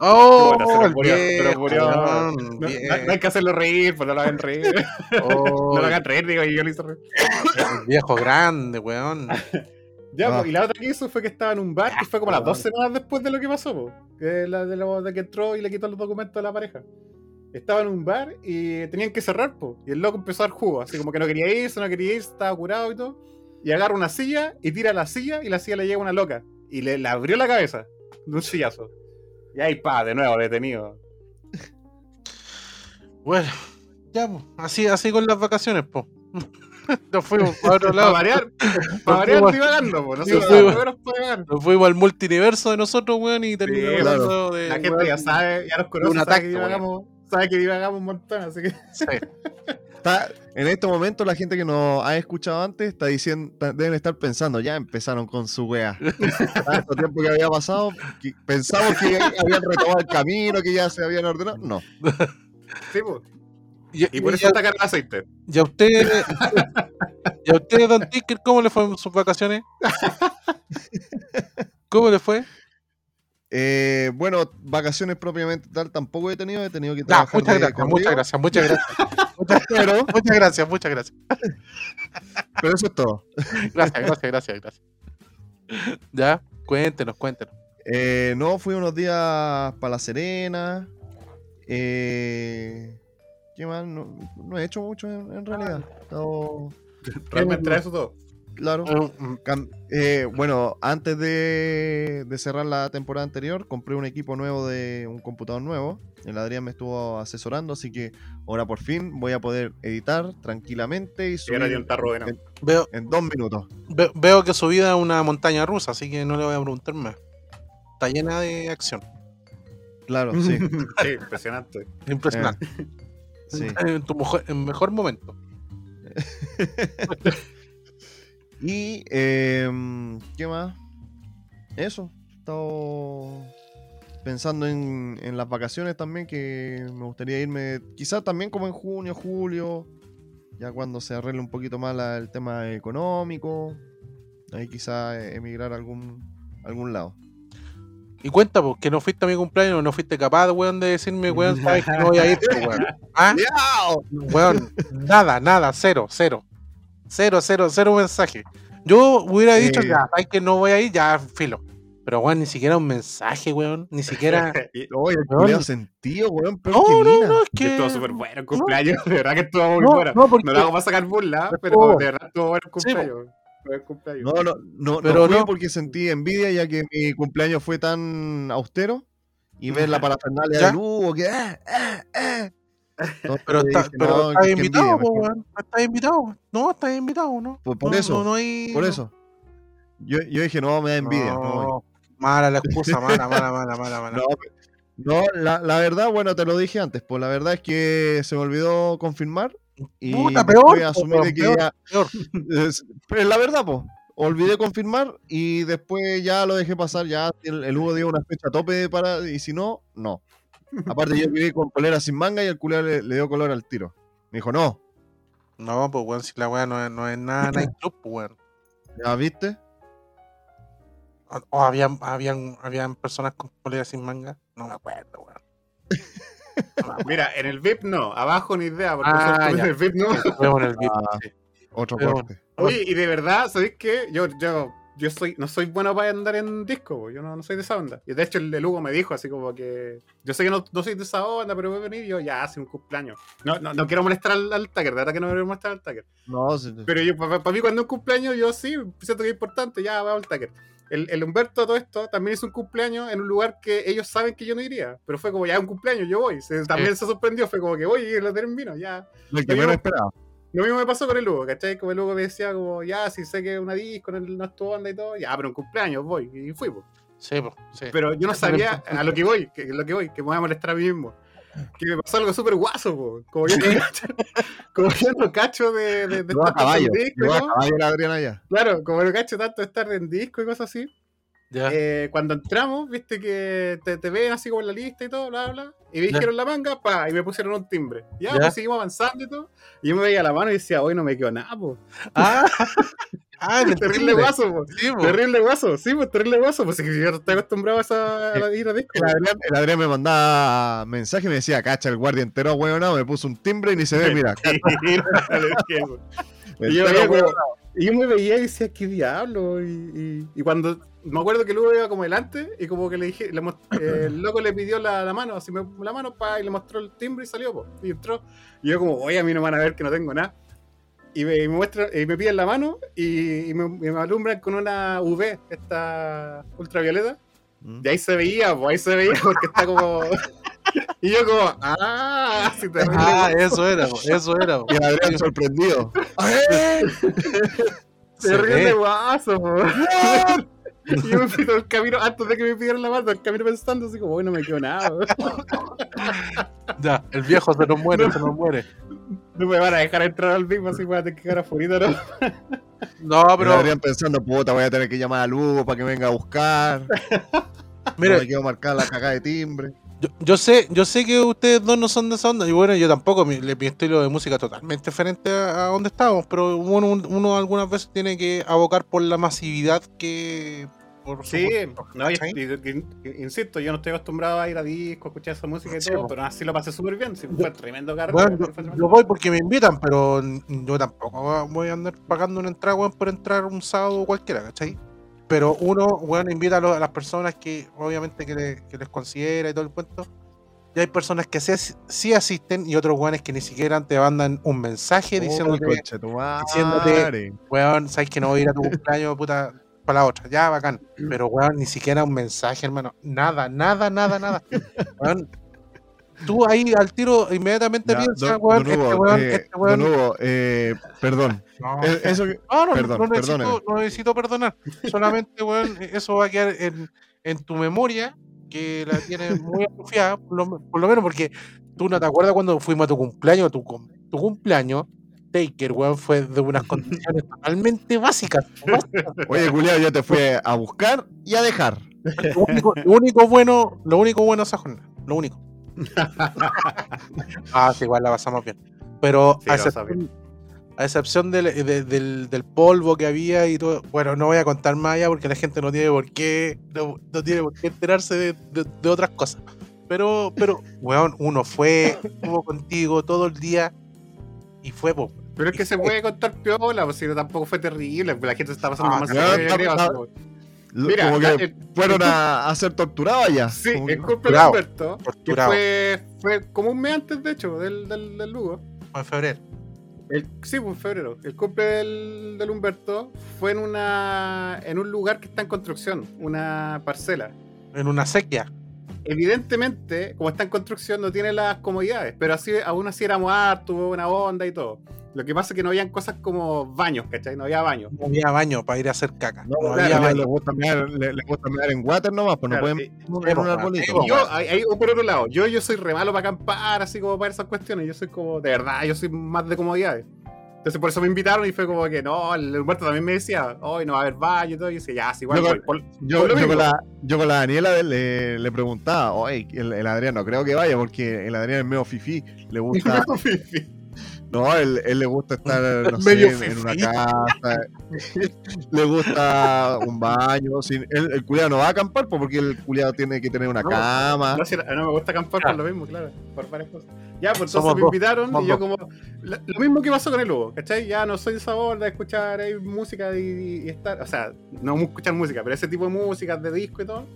Oh, Bueno, murió, viejo, murió. No, no- bien. no hay que hacerlo reír, pues no lo hagan reír. <laughs> Oh, no lo hagan reír, digo, y yo lo hice reír. el viejo grande, weón. <laughs> Ya, Ah. pues, y la otra que hizo fue que estaba en un bar y fue como las dos semanas después de lo que pasó, pues, que la de, lo, de que entró y le quitó los documentos a la pareja. Estaba en un bar y tenían que cerrar, pues, y el loco empezó a dar jugo, así como que no quería irse, no quería irse, estaba curado y todo. Y agarra una silla y tira la silla y la silla le llega una loca. Y le, le abrió la cabeza de un sillazo. Y ahí, pa, de nuevo, detenido. Bueno, ya, pues, así, así con las vacaciones, pues. <laughs> Nos fuimos para otro Para lado. variar, para variar fuimos- divagando, pues, no Sí, sé, para. Nos fuimos al multiverso de nosotros, weón, y terminamos claro. hablando de. La gente weón, ya sabe, ya nos conoce, un sabe ataque, que divagamos, sabe que divagamos un montón, así que... <laughs> sí. Está, en este momento la gente que nos ha escuchado antes está diciendo, está- deben estar pensando, ya empezaron con su wea. <laughs> Tanto tiempo que había pasado, que pensamos que habían retomado el camino, que ya se habían ordenado. No. Sí, pues. Y, Y por y eso a, está caro el aceite. y a usted, y a usted, Don Ticker, ¿cómo le fue en sus vacaciones? <laughs> ¿Cómo le fue? Eh, bueno, vacaciones propiamente tal tampoco he tenido, he tenido que trabajar muchas de gracias, muchas gracias, muchas <laughs> gracias. Muchas, Pero, muchas gracias, muchas gracias. <laughs> pero eso es todo. Gracias, gracias, gracias, gracias. Ya, cuéntenos, cuéntenos. Eh, no, fui unos días para La Serena. Eh, ¿Qué más? No, no he hecho mucho en, en realidad. Estado- <laughs> Realmente era eso todo. Claro. Cam- eh, bueno, antes de, de cerrar la temporada anterior, compré un equipo nuevo de un computador nuevo. El Adrián me estuvo asesorando, así que ahora por fin voy a poder editar tranquilamente y subir de en, Veo, en dos minutos. ve- veo que su vida es una montaña rusa, así que no le voy a preguntar más. Está llena de acción. Claro, <laughs> sí, Sí, impresionante. Impresionante. sí. <laughs> En tu mejor, en mejor momento. <laughs> Y, em, ¿qué más? Eso. He estado pensando en, en las vacaciones también, que me gustaría irme, quizás también como en junio, julio, ya cuando se arregle un poquito más la- el tema económico. Ahí quizás emigrar a algún, algún lado. Y cuenta, pues, que no fuiste a mi cumpleaños, no fuiste capaz, weón, de decirme, weón, sabes que no voy a ir, pues, weón. ¿Ah? <laughs> Weón, nada, nada, cero, cero. Cero, cero, cero mensaje. Yo hubiera dicho, Eh. ya, sabes que no voy a ir, ya, filo. Pero, weón, ni siquiera un mensaje, weón. Ni siquiera. <laughs> Oye, el Weón. culiao sentido, weón. Pero No, que no, mina. no, es que estuvo súper bueno el cumpleaños, de verdad que estuvo muy No, bueno. no, porque- No lo hago para sacar burla, No. pero de verdad estuvo bueno el Sí, cumpleaños. El cumpleaños. No, no, no, Pero no fui no. porque sentí envidia ya que mi cumpleaños fue tan austero y ver la parafernalia ¿Ya? del Hugo que eh, eh, eh. Entonces Pero, está, dije, pero no, estás invitado, envidia, pues, porque- weón. Estás invitado. No, estás invitado, ¿no? Por- por No, eso, No, no hay. Por eso. Yo, yo dije, no, me da envidia. No, No, mala la excusa, mala, <laughs> mala, mala, mala, mala. No, no, la, la verdad, bueno, te lo dije antes, pues la verdad es que se me olvidó confirmar y Puta, peor, de que peor, ya, peor. <laughs> es, pero la verdad, pues, olvidé confirmar y después ya lo dejé pasar, ya el, el Hugo dio una fecha tope para, y si no, no. Aparte yo viví con polera sin manga y el culero le, le dio color al tiro. Me dijo, no, No, pues, weón, si la weá no es, no es nada nightclub, <laughs> pues, weón. ¿ya viste? O, o habían, habían, habían personas con poleras sin manga. No me acuerdo, weón. <laughs> Mira, en el VIP no, abajo ni idea, porque Ah, en el VIP no. Vemos en el video. Ah, otro Pero- corte. Oye, y de verdad, ¿sabéis qué? Yo, yo, yo soy, no soy bueno para andar en disco, yo no, no soy de esa onda. Y de hecho el de Lugo me dijo así como que, yo sé que no, no soy de esa onda, pero voy a venir y yo ya hace un cumpleaños. No, no, no quiero molestar al, al Tucker, de verdad que no quiero molestar al Tucker. No, sí, Pero yo, para, mí cuando es un cumpleaños, yo sí, siento que es importante, ya voy al Tucker. El, el Humberto, todo esto, también hizo un cumpleaños en un lugar que ellos saben que yo no iría. Pero fue como, ya es un cumpleaños, yo voy. Se- también se sorprendió, fue como que, oye, lo termino, ya. el que Yo- menos esperaba. Lo mismo me pasó con el Hugo, ¿cachai? Como el Hugo me decía, como, ya, si sé que es una disco, no, es tu onda y todo, ya, pero un cumpleaños voy, y fui, pues. Sí, pues, sí. Pero yo no sabía a lo que voy, que, lo que voy, que me voy a molestar a mí mismo. Que me pasó algo súper guaso, po. Como yo como yo no cacho de, de, de a caballo, en disco, a caballo la Adriana ya. Claro, como no cacho tanto de estar en disco y cosas así. Eh, cuando entramos, viste que te, te ven así como en la lista y todo, bla, bla. Y me dijeron la manga, pa, y me pusieron un timbre. Ya, Ya. pues seguimos avanzando y todo. Y yo me veía la mano y decía, hoy no me quedó nada, po. Ah, <laughs> ah, Terrible guaso, po. Sí, po. Terrible guaso, sí, pues terrible guaso. Pues si yo no estoy acostumbrado a, esa, a ir a disco. El Adrián, el Adrián me mandaba mensaje y me decía, cacha, el guardia entero huevonado, me puso un timbre y ni se ve, mira. <laughs> <laughs> Y yo, veía y yo me veía y decía, ¿qué diablo? Y, y- y cuando me acuerdo que luego iba como delante y como que le dije, le eh, <laughs> el loco le pidió la, la mano, así me, la mano pa, y le mostró el timbre y salió, po, y entró. Y yo como, oye, a mí no me van a ver que no tengo nada. Y me, y me muestra, y me piden la mano y, y me, y me alumbran con una UV, esta ultravioleta. Mm. Y ahí se veía, pues ahí se veía porque está como... <laughs> y yo como, ah, <laughs> sí, terrible. Ah, eso era, po, eso era. po. Y el Adrián sorprendido. ¡Eh! Se Terrible ve. guaso, po. <laughs> Y yo me fui todo el camino, antes de que me pidieran la mano, el camino pensando así como, bueno, no me quedó nada. <laughs> Ya, el viejo se nos muere, se nos muere. No me van a dejar entrar al Big así voy a tener que quedar afuera, ¿no? No, Pero Adrián pensando, puta, voy a tener que llamar a Lugo para que venga a buscar. mira, No me quiero marcar la cagada de timbre. Yo, yo sé, yo sé que ustedes dos no son de esa onda, y bueno, yo tampoco, mi, mi estilo de música es totalmente diferente a, a donde estábamos, pero uno, uno algunas veces tiene que abocar por la masividad que por Sí, no, insisto, yo no estoy acostumbrado a ir a discos, escuchar esa música y Sí, todo, po. pero así lo pasé súper bien, sí, fue tremendo carro. Bueno, yo, yo voy porque me invitan, pero yo tampoco voy a andar pagando una entrada, por entrar un sábado cualquiera, ¿cachai? Pero uno, weón, invita a, lo- a las personas que obviamente que, le- que les considera y todo el cuento. Y hay personas que sí, sí asisten y otros weones que ni siquiera te mandan un mensaje diciéndote, madre. diciéndote- weón, sabes que no voy a ir a tu cumpleaños, puta, para la otra, ya, bacán. <clears throat> Pero, weón, ni siquiera un mensaje, hermano. Nada, nada, nada, nada. <laughs> Weón, tú ahí al tiro inmediatamente Ya, piensas, don- weón, don este Hugo, weón, eh, este weón. Hugo, eh, perdón. No, Eh, Eso que- no, no, perdón, no necesito, no necesito perdonar. Solamente, weón, eso va a quedar en, en tu memoria, que la tienes muy atrofiada, por lo, por lo menos porque tú no te acuerdas cuando fuimos a tu cumpleaños, tu, tu cumpleaños, Taker, weón, fue de unas condiciones totalmente básicas. básicas. Oye, culiao, yo te fui a buscar y a dejar. Lo único, lo único bueno, lo único bueno esa jornada, lo único. <laughs> ah, sí, igual la pasamos bien. Pero Sí, a excepción, A excepción del, de- del, del polvo que había y todo. Bueno, no voy a contar más allá porque la gente no tiene por qué, no, no tiene por qué enterarse de, de- de otras cosas. Pero, pero, weón, uno fue, estuvo contigo todo el día y fue, po. Pero es que se puede contar piola, pues si no, tampoco fue terrible, la gente se está pasando Ah, más no, no, Mira, como la- que el- fueron a, a ser torturados allá. Sí, que- el cumple de torturado, Humberto, que torturado. fue, fue como un mes antes, de hecho, del, del, del Lugo. Fue en febrero. El, sí, pues en febrero. El cumple del, del Humberto fue en una en un lugar que está en construcción, una parcela. En una sequía. Evidentemente, como está en construcción, no tiene las comodidades, pero así aún así éramos hartos, hubo una onda y todo. Lo que pasa es que no habían cosas como baños, ¿cachai? No había baños. No había baño para ir a hacer caca. No, No, claro, había le, baño. le gusta mear, gusta en water nomás, pues no Claro, pueden y- en sí, un pues, arbolito. Y pues, yo, ahí, por otro lado, yo, yo soy re malo para acampar, así como para esas cuestiones. Yo soy como, de verdad, yo soy más de comodidades. Entonces por eso me invitaron y fue como que no, el Humberto también me decía, hoy no va a haber baño y todo. Y yo decía, ya, sí, igual Yo voy. Por- Yo, Por lo yo mismo. con la, yo con la Daniela le, le preguntaba, oye, el, el Adrián no creo que vaya porque el Adrián es medio fifí, le gusta, <laughs> no, él, él le gusta estar, <laughs> no sé, Medio en, en una casa, <laughs> le gusta un baño, sin, el, el culiado no va a acampar porque el culiado tiene que tener una No, cama. No, si no me gusta acampar Claro. por lo mismo, claro, por varias cosas. Ya, pues entonces Somos me dos, invitaron somos y yo como... Lo, mismo que pasó con el Hugo, ¿cachai? Ya no soy de onda de escuchar ahí música y, y estar... O sea, no escuchar música, pero ese tipo de música, de disco y todo.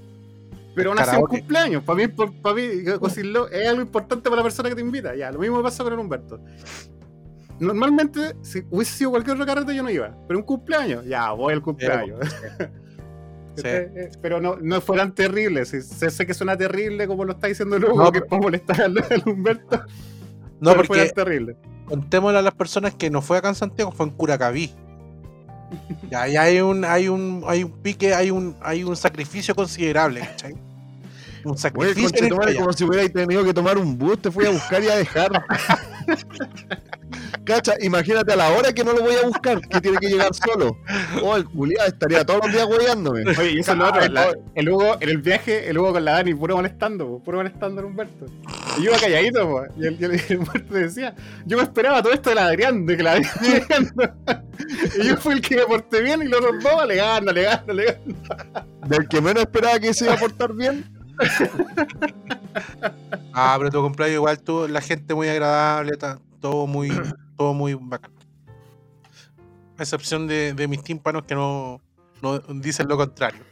Pero aún así un cumpleaños. Para mí, por- para mí decirlo, es algo importante para la persona que te invita. Ya, lo mismo me pasó con el Humberto. Normalmente, si hubiese sido cualquier otro carrete, yo no iba. Pero un cumpleaños, ya, voy al cumpleaños. Sí. <laughs> ¿Cachai? Pero no, no fue tan terrible. Sí, sé, sé que suena terrible como lo está diciendo Lugo, No, que pero- es para molestar al, al Humberto. <laughs> No, pero porque tan terrible. contémosle a las personas que no fue acá en Santiago, fue en Curacaví. <laughs> Y ahí hay un, hay un, hay un pique, hay un, hay un sacrificio considerable, ¿cachai? Un sacrificio. como si hubierais tenido que tomar un bus, te fui a buscar y a dejar. Cacha, imagínate a la hora que no lo voy a buscar, que tiene que llegar solo. Oh, el culiado estaría todos los días hueándome. Oye, y eso es lo otro. La- el Hugo, en el viaje, el Hugo con la Dani, puro molestando, po, puro molestando al Humberto. Y yo iba calladito, po, y el, y el- Humberto decía, yo me esperaba todo esto de la Adrián, de que la Adrián. <laughs> Y yo fui el que me porté bien y los otros dos alegando, alegando, alegando. Del que menos esperaba que se iba a portar bien. Ah, pero tu cumpleaños igual tú, la gente muy agradable, ta- todo muy, <clears throat> todo muy bacán. A excepción de, de mis tímpanos que no, no dicen lo contrario.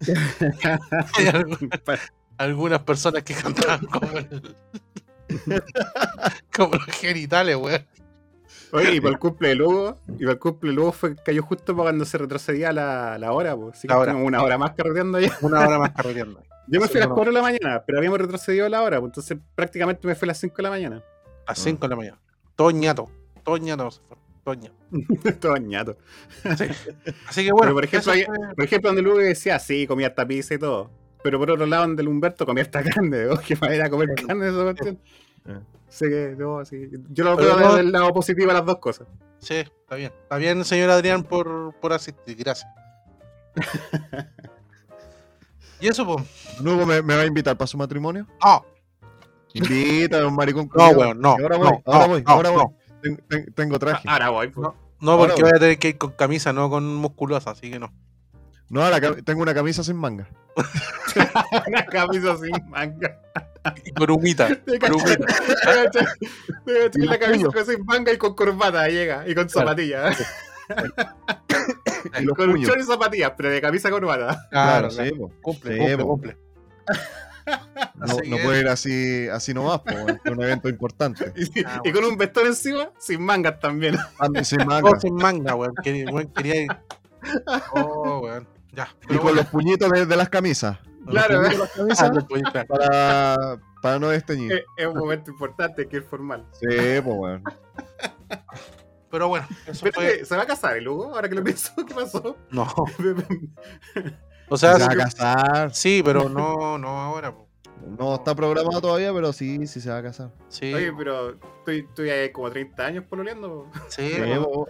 Hay <laughs> <laughs> algu- algunas personas que cantaban como, el- <laughs> como los genitales, weón. Oye, y para el cumple de Lugo, y para el cumple de Lugo fue, cayó justo para cuando se retrocedía la, la hora, pues. Así que hora. una hora más carreteando allá. Una hora más carreteando. Yo me fui a las no. 4 de la mañana, pero habíamos retrocedido la hora, pues entonces prácticamente me fui a las 5 de la mañana. A las 5 de la mañana. Todo ñato. Todo ñato se fueron. Todo ñato. <laughs> Todo ñato. Sí. Así que bueno. Pero, por ejemplo, eso hay- fue- Por ejemplo, donde Lugo decía, sí, comía hasta pizza y todo. Pero por otro lado, donde el Humberto comía hasta carne, <laughs> oh, que manera de comer carne esa cuestión. Eh. Así que, no. Yo lo veo no- del lado positivo a las dos cosas. Sí, está bien. Está bien, señor Adrián, por, por asistir. Gracias. <laughs> y eso, pues. Luego me, me va a invitar para su matrimonio. No, Invita a un maricón. no, weón, no. Ahora voy, no, ahora voy, no, ahora voy. no. Ten- ten- tengo traje. Ahora voy, pues. No. Porque voy. voy a tener que ir con camisa, no con musculosa, así que no. No, ahora tengo una camisa sin manga. <laughs> Una camisa sin manga. Y con humita. <laughs> Te con la camisa puños. sin manga y con corbata llega. Y con zapatillas. <laughs> Con un puños. chor y zapatillas, pero de camisa corbata. Claro, Claro, sí. Cumple, Sí, cumple, cumple. No, puede ir así, así nomás, po, weón. es un evento importante. <laughs> Y, Ah, y con un vestón encima, sin mangas también. <laughs> Ah, Sin manga. Todo sin manga, weón. Quería, weón, quería ir. <laughs> Oh, weón. Ya. Y Pero con bueno. los puñitos de, de las camisas. Con Claro, de las Ah, camisas no, pues, claro. para, para no desteñir. Es, es un momento importante que es formal. Sí, pues weón. Pero bueno, eso Pero, fue. ¿Se va a casar el Hugo? Ahora que lo pienso, ¿qué pasó? No. O Se sea, va a casar. sí, pero no, no ahora. po. No está programado todavía, pero sí, sí se va a casar. Sí, Oye, pero estoy, estoy ahí como 30 años pololeando. sí. Po.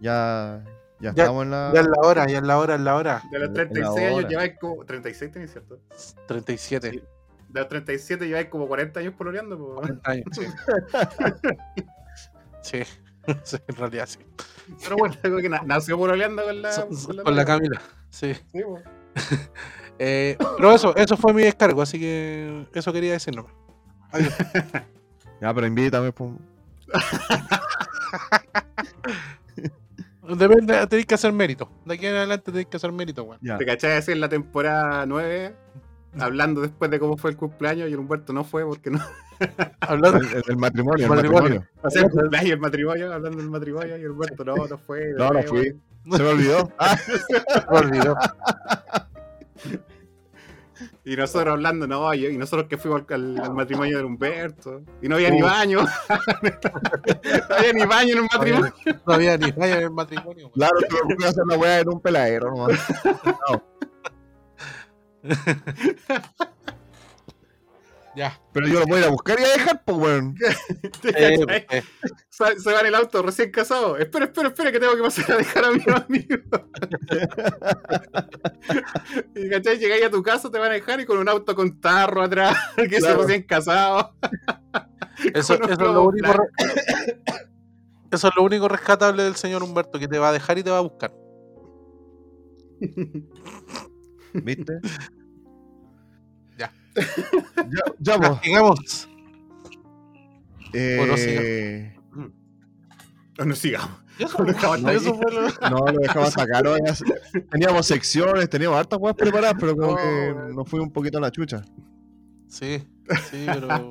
Ya, ya Ya- estamos en la. Ya es la hora, ya es la hora, es la hora. De los La 36 años hora. lleváis como. 36 tenés, ¿cierto? 37. Sí. De los 37 lleváis como 40 años pololeando. po. 40 años, sí. <laughs> Sí. <laughs> Sí, en realidad sí. Pero bueno, algo que na- nació pololeando con la, So- con la Con la. Camila. Sí. <laughs> Eh, pero eso, eso fue mi descargo, así que eso quería decir nomás. Adiós. <laughs> Ya, pero invítame. pues. Depende, tenéis que hacer mérito. De aquí en adelante tenéis que hacer mérito, weón. ¿Te cachai así en la temporada 9? Hablando después de cómo fue el cumpleaños y el Humberto no fue porque no. Hablando, El, matrimonio, el Matrimonio. O sea, <laughs> el cumpleaños y el matrimonio, hablando del matrimonio y el Humberto no, no fue. No, no fui. Se me olvidó. <laughs> Ah, me olvidó. Y nosotros hablando, no, y y nosotros que fuimos al, al matrimonio de Humberto. Y no había ni Uh. baño. <laughs> no había ni baño en el matrimonio. No había ni vaya en el matrimonio, claro, tuve que hacer la weá en un peladero nomás. Ya. Pero yo lo voy a ir a buscar y a dejar, pues, weón. <laughs> ¿Te Eh, eh, Se, va en el auto recién casado. Espera, espera, espera, que tengo que pasar a dejar a mi amigo. <laughs> y cachai, llegáis a tu casa, te van a dejar y con un auto con tarro atrás, <laughs> que se Claro. recién casado. eso, es lo único re- <coughs> eso es lo único rescatable del señor Humberto, que te va a dejar y te va a buscar. ¿Viste? Ya. Ya, pues. Sigamos. Eh, O no No, no sigamos. Eso, Lo eso fue No, lo dejaba. ¿no? Se- Teníamos secciones, teníamos hartas weas preparadas, pero como No, que nos fue un poquito a la chucha. Sí, sí, <laughs> pero,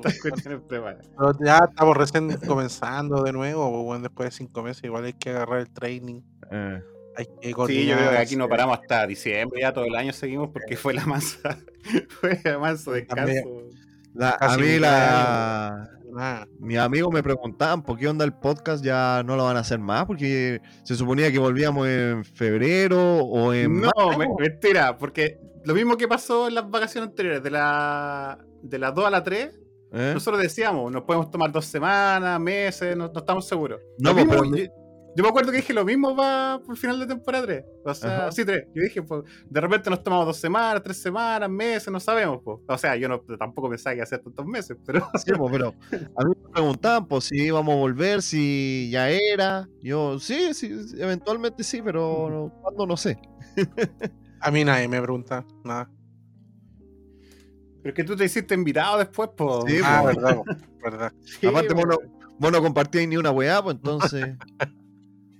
pero ya estamos recién comenzando de nuevo. bueno, después de cinco meses, igual hay que agarrar el training. Eh, Hay que Sí, yo creo que aquí no paramos hasta diciembre, ya todo el año seguimos porque fue la mansa, <laughs> fue la descanso. la- a mí la, Nada. mis amigos me preguntaban por qué onda el podcast ya no lo van a hacer más, porque se suponía que volvíamos en febrero o en No, me- mentira, porque lo mismo que pasó en las vacaciones anteriores, de la de las 2 a las 3, ¿Eh? nosotros decíamos, nos podemos tomar dos semanas, meses, no, no estamos seguros. No, Lo mismo- pero- yo, yo me acuerdo que dije lo mismo va por el final de temporada 3. O sea, Ajá. sí, 3. Yo dije, pues, de repente nos tomamos dos semanas, tres semanas, meses, no sabemos. Pues. O sea, yo no, tampoco pensaba que iba a ser tantos meses, pero <laughs> Sí, pues, pero a mí me preguntaban pues, si íbamos a volver, si ya era. Yo, sí, sí, eventualmente sí, pero no- cuándo no sé. A mí nadie me pregunta nada. pero es que tú te hiciste invitado después, pues. Sí, Ah, pues. verdad, po, verdad. Sí, Aparte, pues. vos no, vos no compartíais ni una weá, pues entonces. <laughs>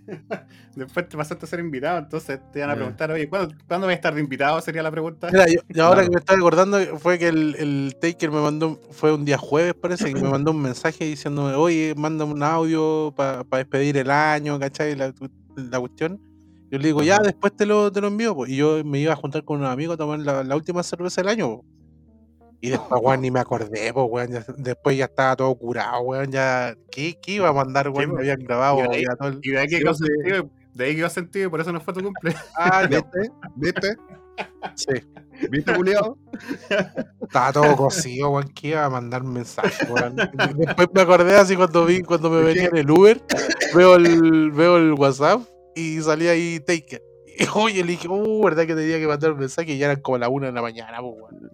<laughs> Después te pasaste a ser invitado, entonces te iban a preguntar, oye, ¿cuándo, ¿cuándo vas a estar de invitado? Sería la pregunta. Mira, yo, yo ahora que me estaba acordando fue que el, el Taker me mandó, fue un día jueves parece, que me mandó un mensaje diciéndome, oye, mándame un audio para despedir el año, ¿cachai? La, la cuestión. Yo le digo, ya, después te lo, te lo envío, po. y yo me iba a juntar con unos amigos a tomar la, la última cerveza del año, po. Y después, weón, ni me acordé, pues, weón. ya- después ya estaba todo curado, weón. Ya, ¿qué, qué iba a mandar, weón? Me habían grabado Y de ahí- todo el- Y de ahí que quedó sentido, de ahí quedó sentido y por eso no fue tu cumpleaños. Ah, <laughs> ¿Viste? ¿Viste? sí. ¿Viste, Juliado? Estaba todo cocido, weón, que iba a mandar mensaje, weón. <laughs> Después me acordé así cuando vi, cuando me ¿De venía qué? en el Uber, veo el, veo el WhatsApp y salía ahí Taker. <laughs> Y oye, le dije, uh, verdad que tenía que mandar un mensaje y ya eran como las una de la mañana, pues, weón.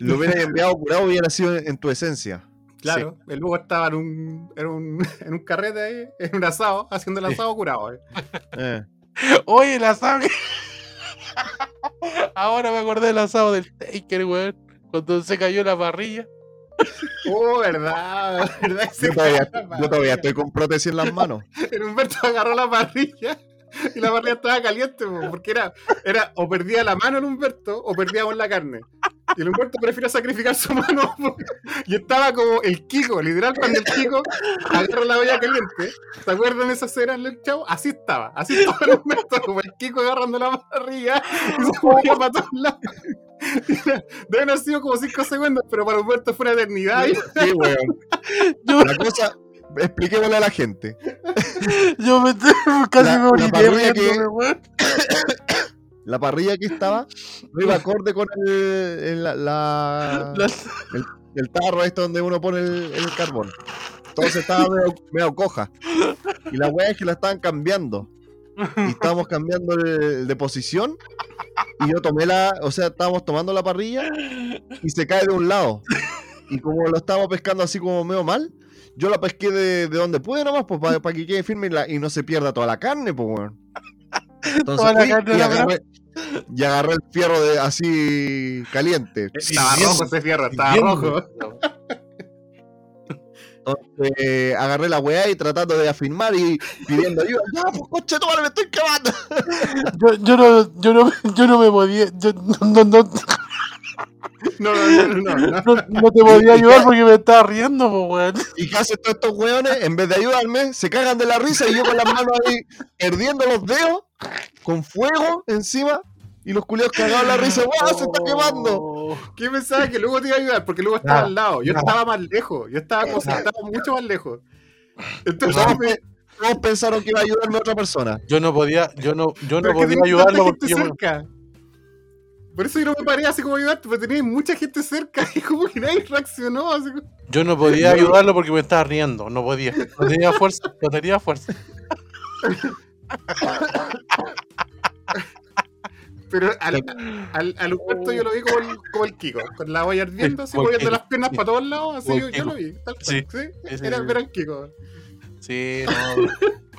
Lo hubieras enviado curado, hubiera sido en, tu esencia. Claro, el Hugo estaba en un, en un, <laughs> en un carrete ahí, <laughs> en un asado, haciendo el asado curado. eh. Eh. <laughs> Oye, el asado. que- Ahora me acordé del asado del Taker, weón. Cuando se cayó la parrilla. Oh, verdad, verdad. Yo, todavía, yo todavía estoy con prótesis en las manos. El Humberto agarró la parrilla <laughs> y la parrilla estaba caliente, po, porque era, era o perdía la mano el Humberto o perdíamos la carne. Y el Humberto prefirió sacrificar su mano y estaba como el Kiko, literal, cuando el Kiko agarra la olla caliente. ¿Se acuerdan de esa escena chavo? Así estaba, así estaba el Humberto, como el Kiko agarrando la parrilla y se movía para todos lados. Deben haber sido como 5 segundos, pero para Humberto fue una eternidad. Sí, weón. <laughs> Yo, La cosa, expliquémosle a la gente. <laughs> yo me <laughs> casi La- me la orillé parrilla que-. <coughs> La parrilla que estaba no iba acorde con el, el- la- la- <laughs> La- el tarro este donde uno pone el, el carbón. Entonces estaba medio, medio coja. Y la weá es que la estaban cambiando. Y estábamos cambiando el de posición. Y yo tomé la, o sea, estábamos tomando la parrilla y se cae de un lado. Y como lo estábamos pescando así como medio mal, yo la pesqué de, de donde pude nomás, pues para <laughs> que quede firme y, la- y no se pierda toda la carne, pues weón. Entonces, Toda la fui carne y, agarré, y agarré el fierro de así caliente. Estaba bien, rojo ese fierro, estaba Bien, rojo. Entonces, eh, agarré la weá y tratando de afirmar y pidiendo ayuda. Ya, pues coche, tú me estoy quemando. Yo, yo, no, yo, no, yo no me podía. Yo no, no, no, <laughs> No, no, no, no, no. te podía ayudar porque me estaba riendo, po, weón. ¿Y qué hacen todos estos weones? En vez de ayudarme, se cagan de la risa y yo con las manos ahí perdiendo los dedos, con fuego encima, y los culiados cagados de la risa, ¡guau! ¡Se está quemando! ¿Qué pensaba que luego te iba a ayudar? Porque luego estaba Nada, al lado. Yo nada. estaba más lejos. Yo estaba, como, estaba mucho más lejos. Entonces, Todos, me- pe- todos pensaron que iba a ayudarme otra persona. Yo no podía, yo no, yo no podía ayudarlo porque yo. Por eso yo no me paré así como ayudarte, porque tenía mucha gente cerca y como que nadie reaccionó. Así como- yo no podía ayudarlo porque me estaba riendo, no podía. No tenía fuerza, no tenía fuerza. Pero al, al, al Humberto yo lo vi como el, como el Kiko, con la olla hirviendo, así moviendo las piernas para todos lados, así yo, yo lo vi. Tal cual, Sí. Era, era el Kiko. Sí, no,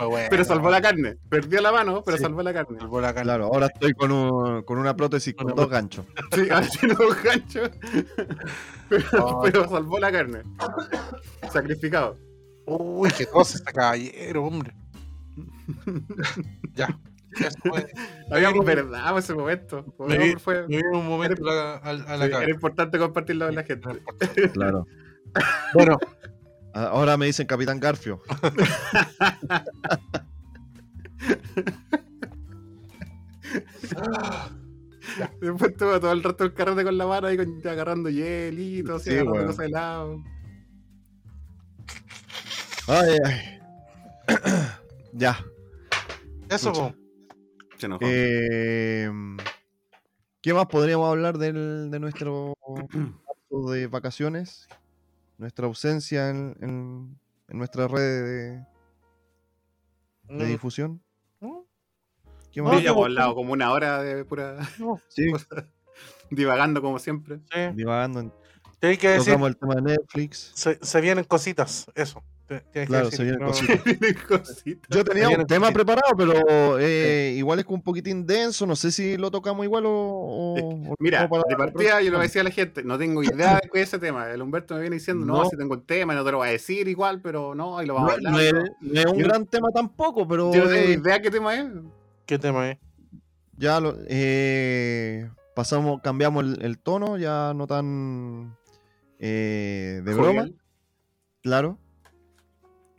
fue bueno. Pero salvó la carne. Perdió la mano, pero Sí. salvó la carne. Salvó la carne. Claro, ahora estoy con, un- con una prótesis con dos ganchos. Sí, ahora tiene dos ganchos. <laughs> Pero, Oh. pero salvó la carne. Sacrificado. Uy, qué cosa este caballero, hombre. ya. Habíamos verdad en ese momento. Me vi, Fue- me vi en un momento a, a- a la sí, cara. era importante compartirlo con la gente. <laughs> <laughs> Claro. Bueno, Ahora me dicen Capitán Garfio. <laughs> Después tuvo todo el resto del carrete con la mano ahí con, agarrando hielitos, Sí, agarrando weón. cosas de helado. Ay, ay. <clears throat> ya. eso, po. Se enojó. Eh, ¿Qué más podríamos hablar del, de nuestro <clears throat> de vacaciones? Nuestra ausencia en, en, en nuestra red de, de Mm, difusión. no, ¿Qué No, más? Hemos hablado como una hora de pura <laughs> no, Sí, divagando como siempre. sí. divagando. en- Tienes que decir, el tema de Netflix. se, se vienen cositas, eso. Te- Claro, decir, se vienen no- cositas. Yo tenía un tema cositas. preparado, pero eh, igual es un poquitín denso. No sé si lo tocamos igual o. o- o lo Mira, de partida yo lo decía a la gente, no tengo idea de qué es ese tema. El Humberto me viene diciendo, no, No. si tengo el tema, no te lo voy a decir igual, pero no, y lo No, vamos a no hablar. es, ¿no? es un Yo- gran tema tampoco, pero Yo no tengo eh, idea qué tema es. ¿Qué tema es? ya lo, eh, pasamos, cambiamos el, el tono, ya no tan eh, de broma, claro.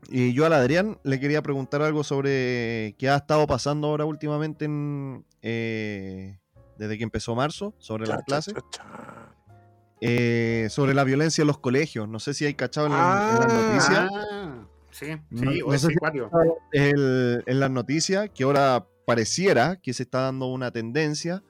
Y yo al Adrián le quería preguntar algo sobre qué ha estado pasando ahora últimamente en, eh, desde que empezó marzo, sobre las Cha, clases, cha, cha. eh, sobre la violencia en los colegios. No sé si hay cachado en, la- en las Ah. noticias. Ah, sí, No- sí, no o sé si- el- en las noticias que ahora pareciera que se está dando una tendencia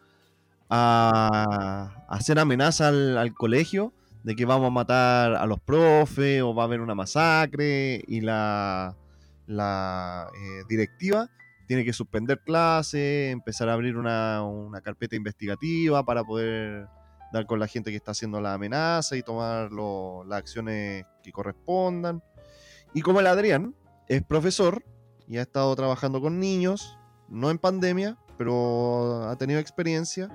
a, a hacer amenaza al, al colegio de que vamos a matar a los profes o va a haber una masacre y la, la eh, directiva tiene que suspender clases, empezar a abrir una, una carpeta investigativa para poder dar con la gente que está haciendo la amenaza y tomar lo- las acciones que correspondan. Y como el Adrián es profesor y ha estado trabajando con niños, no en pandemia, pero ha tenido experiencia.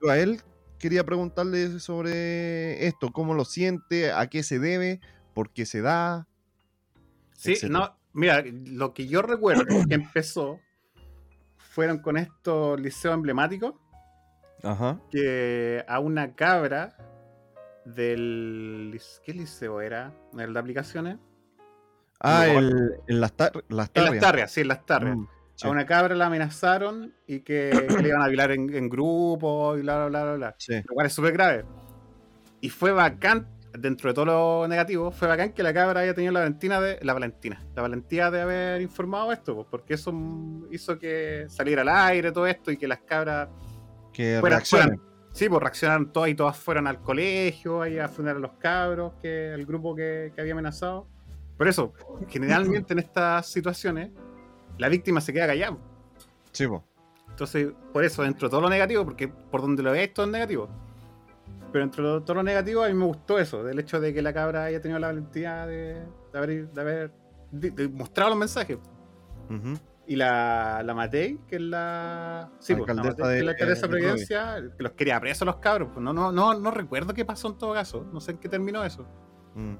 Yo a él quería preguntarle sobre esto, cómo lo siente, a qué se debe, por qué se da. Sí, etcétera. no, mira, lo que yo recuerdo <coughs> que empezó fueron con estos liceos emblemáticos Ajá. que a una cabra del... ¿Qué liceo era? ¿El de aplicaciones? Ah, No, el, en las, tar- las En las tarrias. tarrias, sí, en las tarrias. Mm, sí, A una cabra la amenazaron y que, que le iban a violar en, en grupo y bla, bla, bla, bla, sí. Lo cual es súper grave. Y fue bacán, dentro de todo lo negativo, fue bacán que la cabra haya tenido la valentina de. La valentina. La valentía de haber informado esto, pues, porque eso hizo que saliera al aire todo esto y que las cabras. Que fueran- reaccionen. fueran- sí, pues reaccionaron todas y todas fueron al colegio, ahí a fundar a los cabros, que el grupo que, que había amenazado. Por eso, generalmente en estas situaciones, la víctima se queda callada. Sí, po. Entonces, por eso, dentro de todo lo negativo, porque por donde lo veis todo es negativo. Pero entre lo- todo lo negativo, a mí me gustó eso, del hecho de que la cabra haya tenido la valentía de, de haber, de haber de- de mostrado los mensajes. Ujú. Y la, la Matei, que es la. Sí, pues, la Matei, que es de- la alcaldesa de de Providencia, que los quería presos los cabros. Pues no, no, no, no recuerdo qué pasó en todo caso. No sé en qué terminó eso. Mm.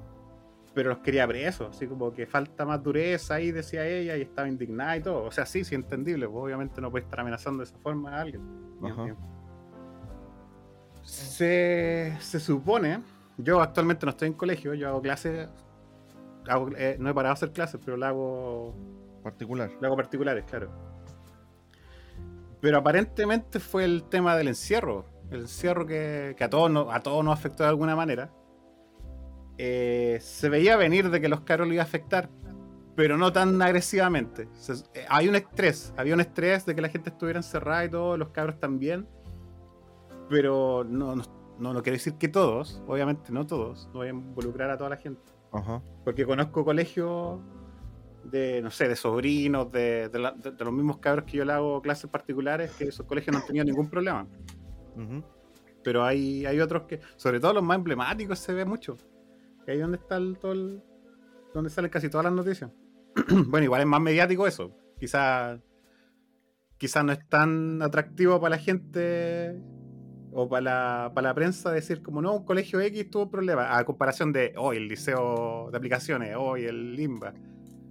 Pero los quería presos, así como que falta más dureza ahí, decía ella, y estaba indignada y todo. O sea, sí, sí, entendible. Pues obviamente no puede estar amenazando de esa forma a alguien. Ajá. Se, se supone, yo actualmente no estoy en colegio, yo hago clases, hago, eh, no he parado de hacer clases, pero lo hago Particular. lo hago particulares, claro. Pero aparentemente fue el tema del encierro. El encierro que, que a, todos nos, a todos nos afectó de alguna manera. Eh, se veía venir de que los caros lo iba a afectar, pero no tan agresivamente. Se- eh, hay un estrés, había un estrés de que la gente estuviera encerrada y todo, los cabros también. Pero no, no, no, no quiero decir que todos, obviamente no todos, no voy a involucrar a toda la gente. Ajá. Porque conozco colegios de, no sé, de sobrinos, de, de la- de- de los mismos cabros que yo le hago clases particulares, que esos colegios no han tenido ningún problema. Ujú. Pero hay, hay otros que, sobre todo los más emblemáticos, se ve mucho. Que ahí donde está el, todo el- donde salen casi todas las noticias. <clears throat> bueno, igual es más mediático eso. Quizás quizás no es tan atractivo para la gente o para la, para la prensa decir como no, un colegio X tuvo problemas, a comparación de hoy el liceo de aplicaciones, hoy el Limba.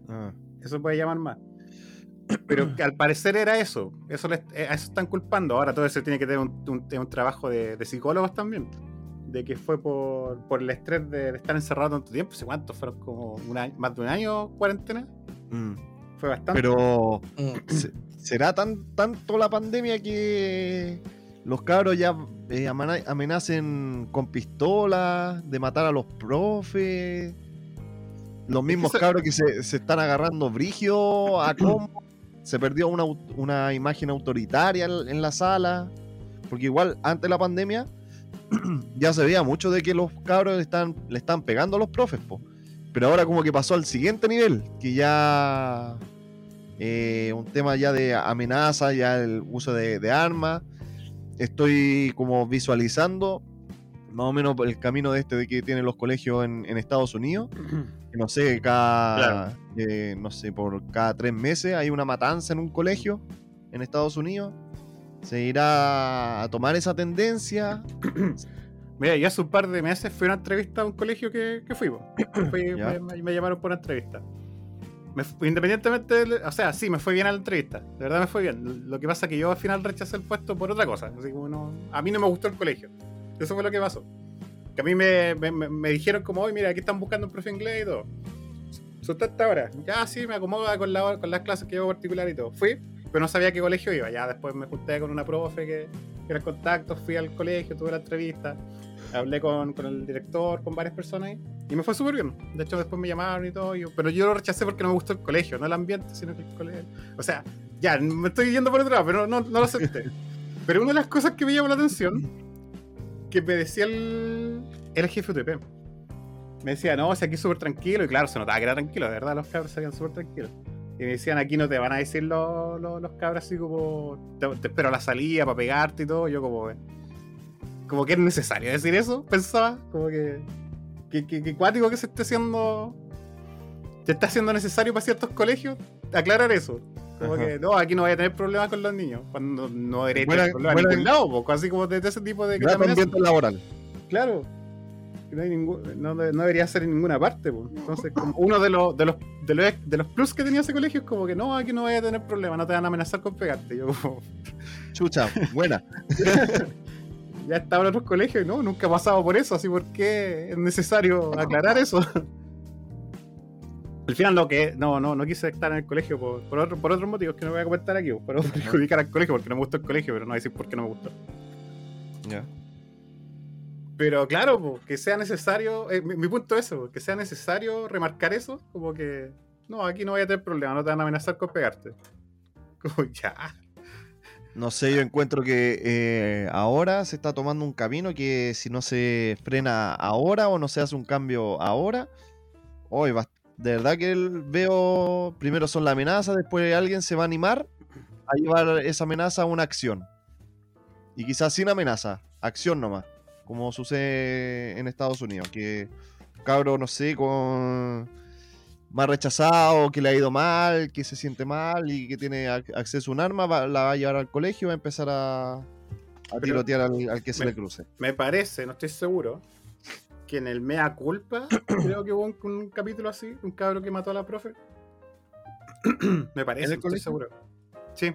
Ah. Eso puede llamar más. <clears throat> Pero que al parecer era eso. Eso les- eh, a eso están culpando. Ahora todo eso tiene que tener un, un- un trabajo de, de psicólogos también. De que fue por, por el estrés de, de estar encerrado tanto tiempo. Sé cuántos fueron como un año- más de un año cuarentena. Mm. Fue bastante. Pero Mm. se- ¿será tan tanto la pandemia que los cabros ya eh, amenacen con pistolas, de matar a los profes? Los mismos cabros que se, se están agarrando brigio a <clears throat> combo. Se perdió una, una imagen autoritaria en en la sala. Porque igual, antes de la pandemia, <clears throat> ya se veía mucho de que los cabros le están, le están pegando a los profes, po. Pero ahora como que pasó al siguiente nivel, que ya eh, un tema ya de amenaza, ya el uso de, de armas. Estoy como visualizando más o menos el camino de este de que tienen los colegios en, en Estados Unidos. <clears throat> Que no sé, cada, eh, no sé, por cada tres meses hay una matanza en un colegio en Estados Unidos. Se irá a tomar esa tendencia. <clears throat> Mira, yo hace un par de meses fui a una entrevista a un colegio que, que fui. <clears throat> Fui- me, me- llamaron por una entrevista. Me independientemente, del- o sea, sí, me fue bien a la entrevista. De verdad me fue bien. Lo que pasa es que yo al final rechacé el puesto por otra cosa. Así como no- a mí no me gustó el colegio. Eso fue lo que pasó. Que a mí me, me- dijeron como, hoy mira, aquí están buscando un profe de inglés y todo. Son hora. Ya, sí, me acomoda con, la, con las clases que llevo particular y todo. Fui, pero no sabía qué colegio iba. Ya después me junté con una profe que, que era el contacto, fui al colegio, tuve la entrevista, hablé con, con el director, con varias personas ahí, y me fue súper bien. De hecho, después me llamaron y todo, y yo- pero yo lo rechacé porque no me gustó el colegio, no el ambiente, sino que el colegio. O sea, ya, me estoy yendo por otro lado, pero no, no, no lo acepté. <laughs> pero una de las cosas que me llamó la atención, que me decía el, el jefe UTP. Me decía, no, si aquí es súper tranquilo, y claro, se notaba que era tranquilo, de verdad, los cabros se veían súper tranquilos. Y me decían, aquí no te van a decir los, los, los cabros así como, te, te espero a la salida para pegarte y todo. Yo como, eh, como que es necesario decir eso, pensaba. Como que, que, que, que cuático que se esté haciendo, se está haciendo necesario para ciertos colegios aclarar eso. Como Ajá. que, no, aquí no voy a tener problemas con los niños. Cuando no debería tener problemas en ningún lado, así como de, de ese tipo de... te ambiente laboral. Claro. No, hay ningún, no, de- no debería ser en ninguna parte. Entonces, como uno de los, de, los, de, los, de los plus que tenía ese colegio es como que no, aquí no voy a tener problemas, no te van a amenazar con pegarte. Yo como, Chucha, buena. <laughs> ya estaba en otros colegios y no, nunca he pasado por eso, así por qué es necesario aclarar eso. Al final lo que no, no, no quise estar en el colegio por, por, otro, por otros motivos que no voy a comentar aquí, por <laughs> perjudicar al colegio, porque no me gustó el colegio, pero no voy a decir por qué no me gustó. Ya. Pero claro, que sea necesario, eh, mi, punto es eso, que sea necesario remarcar eso, como que, no, aquí no voy a tener problema, no te van a amenazar con pegarte. <laughs> Como ya. No sé, yo encuentro que eh, ahora se está tomando un camino que si no se frena ahora o no se hace un cambio ahora, hoy va, de verdad que veo, primero son la amenaza, después alguien se va a animar a llevar esa amenaza a una acción. Y quizás sin amenaza, acción nomás. Como sucede en Estados Unidos, que cabro, no sé, con más rechazado, que le ha ido mal, que se siente mal y que tiene ac- acceso a un arma, va- la va a llevar al colegio y va a empezar a, tirotear al, al que se me- le cruce. Me parece, no estoy seguro, que en el Mea Culpa <coughs> creo que hubo un, un capítulo así, un cabro que mató a la profe. <coughs> me parece, no estoy seguro. Sí,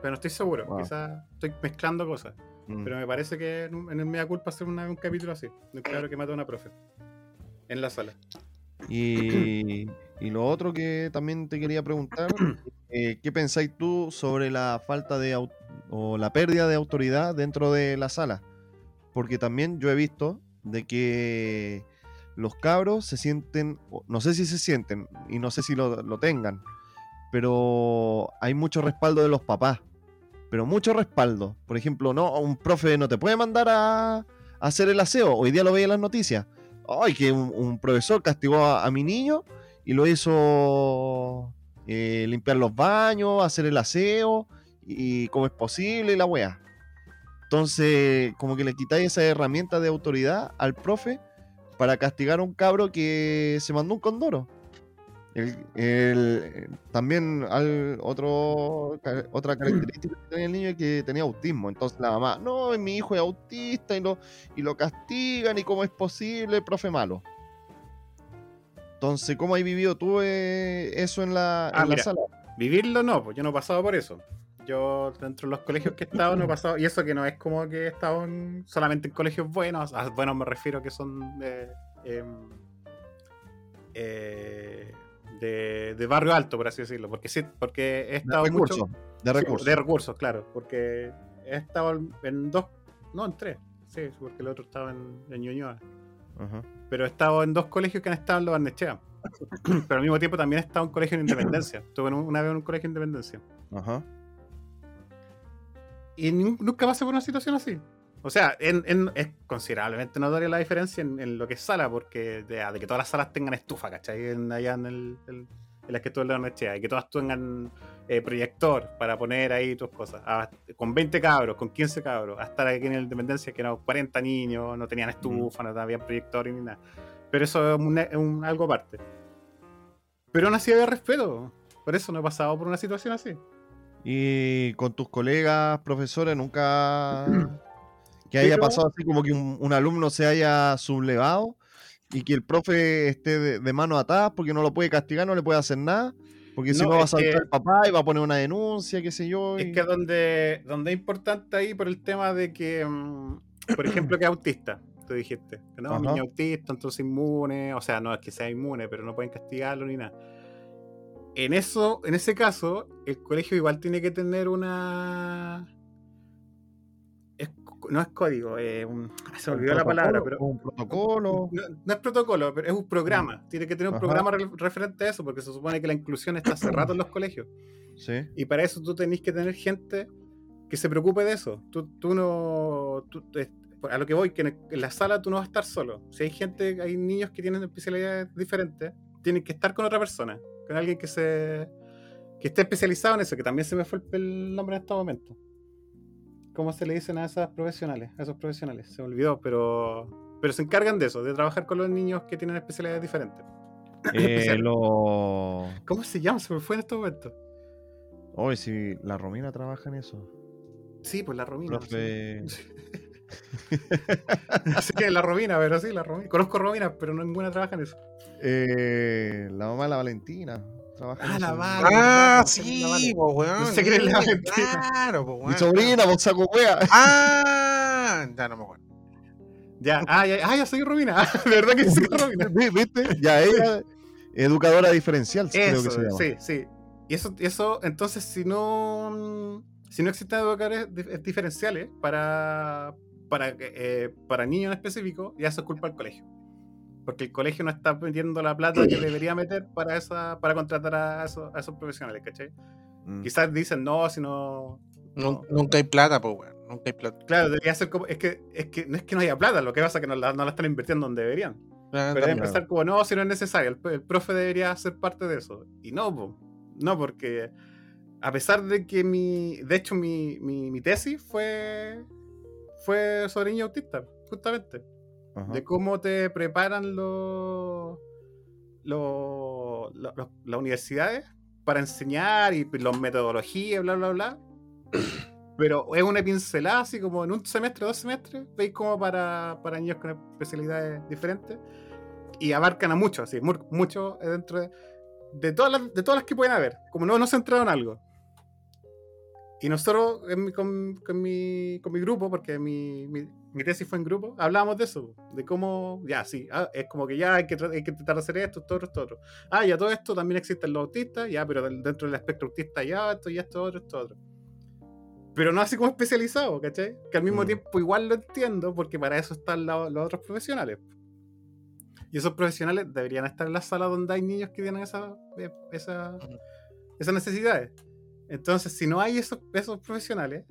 pero no estoy seguro. Wow. Quizás estoy mezclando cosas. Mm. Pero me parece que en, en el Mea Culpa hace una- un capítulo así, de un que mató a una profe. En la sala. Y, y lo otro que también te quería preguntar, <clears throat> eh, ¿qué pensáis tú sobre la falta de o la pérdida de autoridad dentro de la sala? Porque también yo he visto de que los cabros se sienten, no sé si se sienten y no sé si lo, lo tengan, pero hay mucho respaldo de los papás, pero mucho respaldo. Por ejemplo, no, un profe no te puede mandar a, hacer el aseo, hoy día lo veía en las noticias ay, que un, profesor castigó a, a mi niño y lo hizo eh, limpiar los baños, hacer el aseo y cómo es posible y la wea. Entonces, como que le quitáis esa herramienta de autoridad al profe para castigar a un cabro que se mandó un condoro. El- el- también al, otro, otra característica que tenía el niño es que tenía autismo. Entonces la mamá, no, mi hijo es autista y lo, y lo castigan y cómo es posible, profe malo. Entonces, ¿cómo has vivido tú eh, eso en la, Ah, en la mira. sala? Vivirlo no, pues yo no he pasado por eso. Yo dentro de los colegios que he estado no he <laughs> pasado, y eso que no es como que he estado en- solamente en colegios buenos, a buenos me refiero que son de, em, eh, de, de barrio alto, por así decirlo, porque sí, porque he De estado recursos. mucho De Sí, recursos. de recursos, claro, porque he estado en- en dos, no en tres, sí, porque el otro estaba en, en Ñuñoa. Ajá. Pero he estado en dos colegios que han estado en Los Barnechea. <coughs> Pero al mismo tiempo también he estado en un colegio de independencia. Estuve en un- una vez en un colegio de independencia. Ajá. Y nun- nunca pasé por una situación así. O sea, en- en- es considerablemente notoria la diferencia en, en lo que es sala, porque de, de que todas las salas tengan estufa, ¿cachai? Allá en, el, el- en las que estuve en la universidad, y que todas tengan eh, proyector para poner ahí tus cosas. Ah, con 20 cabros, con 15 cabros, hasta aquí en la Independencia, que eran 40 niños, no tenían estufa, no había proyector ni nada. Pero eso es, un- es un- algo aparte. Pero aún así había respeto. Por eso no he pasado por una situación así. Y con tus colegas, profesores, nunca <clears throat> que haya Pero- pasado así como que un, un alumno se haya sublevado y que el profe esté de, de mano porque no lo puede castigar, no le puede hacer nada, porque si No, va a saltar que- el papá y va a poner una denuncia, qué sé yo. Es que donde, donde es importante ahí por el tema de que, mm, por ejemplo, que es autista, tú dijiste, que no, niño autista, entonces inmune, o sea, no es que sea inmune, pero no pueden castigarlo ni nada. En eso, en ese caso, el colegio igual tiene que tener una. No es código, eh, un- se olvidó la palabra, pero. Un protocolo. No, no es protocolo, pero es un programa. Tiene que tener un Ajá. programa re- referente a eso, porque se supone que la inclusión está rato en los colegios. Sí. Y para eso tú tenés que tener gente que se preocupe de eso. Tú, tú no. tú- a lo que voy, que en, la sala tú no vas a estar solo. Si hay gente, hay niños que tienen especialidades diferentes, tienen que estar con otra persona, con alguien que se. que esté especializado en eso, que también se me fue el nombre en este momento. ¿Cómo se le dicen a esas profesionales? A esos profesionales, se me olvidó, pero. Pero se encargan de eso, de trabajar con los niños que tienen especialidades diferentes. Eh, <laughs> lo... ¿Cómo se llama? Se me fue en este momento. Oye, si la Romina trabaja en eso. Sí, pues la Romina. Profe. Así que <laughs> la Romina, pero sí, la Romina. Conozco Rominas, pero ninguna trabaja en eso. Eh, la mamá de la Valentina. Trabaja Ah, la eso. va- Ah, sí, pues, weón. No sé quién es la. Claro, pues, Mi weón. sobrina, vos saco wea. Ah, ya no me acuerdo. Ya, ah, ya, ah, ya soy Romina. Ah, <laughs> De verdad que sí, Romina. <laughs> Vi- ¿Viste? Ya ella, educadora diferencial, creo que se Eso, llama. sí, sí. Y eso, eso, entonces, si no, si no existen educadores eh, diferenciales para, para, que, eh, para niños en específico, ya eso es culpa del colegio. Porque el colegio no está metiendo la plata que debería meter para esa para contratar a esos, a esos profesionales, ¿cachai? Mm. Quizás dicen, no, si no... Nun- Nunca hay plata, pues, weón. Nunca hay plata. Claro, debería ser como... Es que, es que no es que no haya plata, lo que pasa es que no la, no la están invirtiendo donde deberían. Ah, Pero debe empezar como, no, si no es necesario, el, el profe debería ser parte de eso. Y no, po. no, porque a pesar de que mi, de hecho mi, mi, mi tesis fue, fue sobre niños autistas. justamente. Ajá. De cómo te preparan los, los, los- los- las universidades para enseñar y las metodologías, bla, bla, bla. <coughs> Pero es una pincelada, así como en un semestre, dos semestres, veis como para, para niños con especialidades diferentes. Y abarcan a muchos, así, mu- mucho dentro de, de todas las, de todas las que pueden haber. Como no, no centrado en algo. Y nosotros, en mi- con, con mi, con mi grupo, porque mi, mi, mi tesis fue en grupo, hablábamos de eso, de cómo, ya, sí, ah, es como que ya hay que, hay que intentar hacer esto, esto, otro, esto, otro. Ah, ya todo esto también existen los autistas, ya, pero dentro del espectro autista ya, esto, ya, esto, otro, esto, otro. Pero no así como especializado, ¿cachai? Que al mismo Mm. tiempo igual lo entiendo, porque para eso están la- los otros profesionales. Y esos profesionales deberían estar en la sala donde hay niños que tienen esa, eh, esa, esas necesidades. Entonces, si no hay esos, esos profesionales,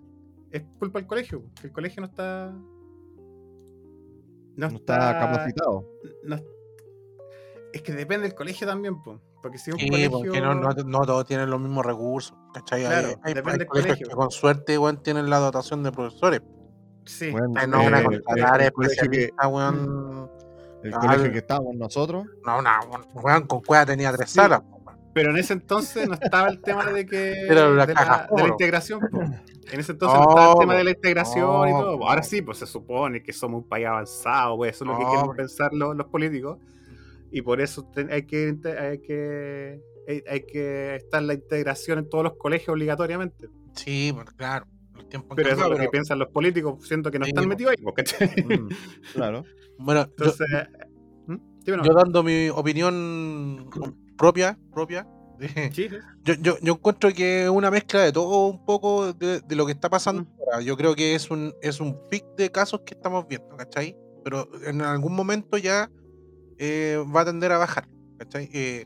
es culpa del colegio, que el colegio no está. No está capacitado. no- es que depende del colegio también, po, porque si un Sí, colegio. porque no, no, no todos tienen los mismos recursos. ¿cachai? Hay- Claro, hay, hay depende del colegios colegio. que con suerte weón, tienen la dotación de profesores. Sí, Bueno, Eh, no, una el- contratar el colegio que- especialista, weón. El colegio que estábamos nosotros, No, una, weón, con cueva tenía tres Sí. Pero en ese entonces no estaba el tema de que. Era de, caja la, de la oro. integración. En ese entonces no, No, estaba el tema de la integración y No, todo. Ahora sí, pues se supone que somos un país avanzado, pues eso es lo que quieren po. pensar los, los políticos. Y por eso hay que, hay que hay, que estar la integración en todos los colegios obligatoriamente. Sí, pues, claro. Tiempo Pero eso es lo que piensan los políticos, siento que no Sí, están po. metidos ahí, ¿cachai? mm, <laughs> claro. Bueno, yo- Entonces, ¿Mm? Yo, dando mi opinión propia, propia, <laughs> Sí, sí. yo, yo, yo encuentro que es una mezcla de todo un poco de, de lo que está pasando Mm. ahora. Yo creo que es un, es un pic de casos que estamos viendo, ¿cachai? Pero en algún momento ya eh, va a tender a bajar, ¿cachai? Eh,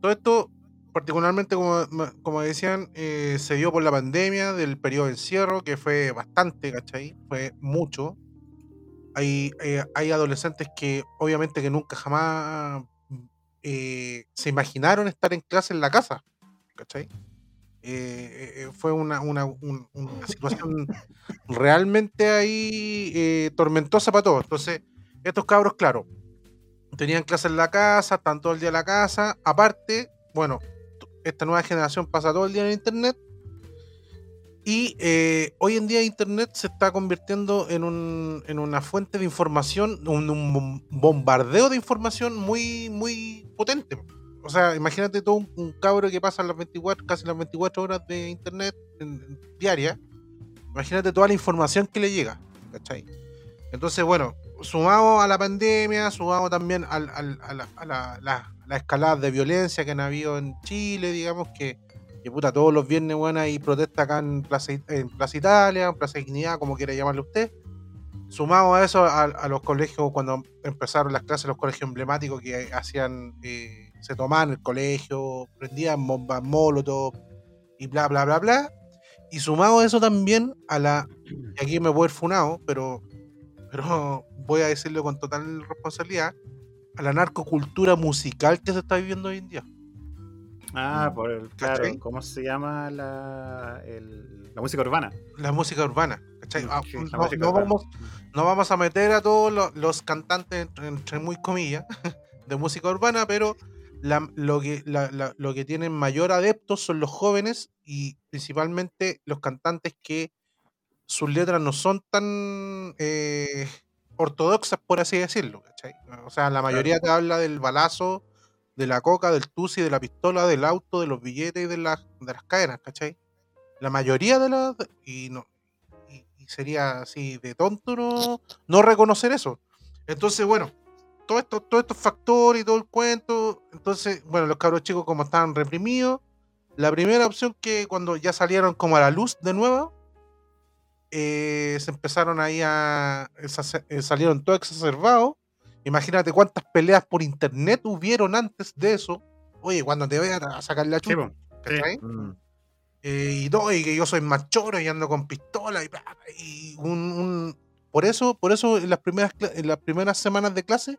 todo esto, particularmente como, como decían, eh, se dio por la pandemia del periodo de encierro, que fue bastante, ¿cachai? Fue mucho. Hay, eh, hay adolescentes que obviamente que nunca jamás eh, se imaginaron estar en clase en la casa, ¿cachai? Eh, eh, fue una, una, un- una situación <laughs> realmente ahí eh, tormentosa para todos. Entonces, estos cabros, claro, tenían clase en la casa, están todo el día en la casa. Aparte, bueno, esta nueva generación pasa todo el día en internet. Y eh, hoy en día internet se está convirtiendo en, un, en una fuente de información, un, un bom- bombardeo de información muy, muy potente. O sea, imagínate todo un, un cabro que pasa las 24, casi las 24 horas de internet en- diaria. Imagínate toda la información que le llega. ¿Cachai? Entonces, bueno, sumado a la pandemia, sumado también al- a, la escalada de violencia que han habido en Chile, digamos que, que puta, todos los viernes, bueno, hay protesta acá en Plaza, Italia, en Plaza Dignidad, como quiera llamarle usted. Sumado a eso, a, a los colegios, cuando empezaron las clases, los colegios emblemáticos que hacían, eh, se tomaban el colegio, prendían bombas molotov y bla, bla, bla, bla. Y sumado a eso también a la, y aquí me voy a ir funado, pero, pero <laughs> voy a decirlo con total responsabilidad, a la narcocultura musical que se está viviendo hoy en día. Ah, por el, claro, ¿Cachai? ¿cómo se llama la, el- la música urbana? La música urbana. ¿cachai? Ah, Sí, la no, música no urbana. vamos, no vamos a meter a todos lo- los, cantantes, entre, muy comillas, <laughs> de música urbana, pero la- lo, que, la- la- lo que tienen mayor adeptos son los jóvenes y principalmente los cantantes que sus letras no son tan eh, ortodoxas, por así decirlo. ¿cachai? O sea, la mayoría te habla del balazo, de la coca, del tusi, de la pistola, del auto, de los billetes y de, las de las cadenas, ¿cachai? La mayoría de las... Y, no, y, sería así de tonto no, no reconocer eso. Entonces, bueno, todo esto, todos estos factores y todo el cuento. Entonces, bueno, los cabros chicos como estaban reprimidos, la primera opción que cuando ya salieron como a la luz de nuevo, eh, se empezaron ahí a... eh, salieron todos exacerbados. Imagínate cuántas peleas por internet hubieron antes de eso. Oye, cuando te vean a sacar la Sí, chupa. ¿cachai? Mm, Eh, y no, y que yo soy más choro y ando con pistola y, un, un- por eso, por eso en las primeras en las primeras semanas de clase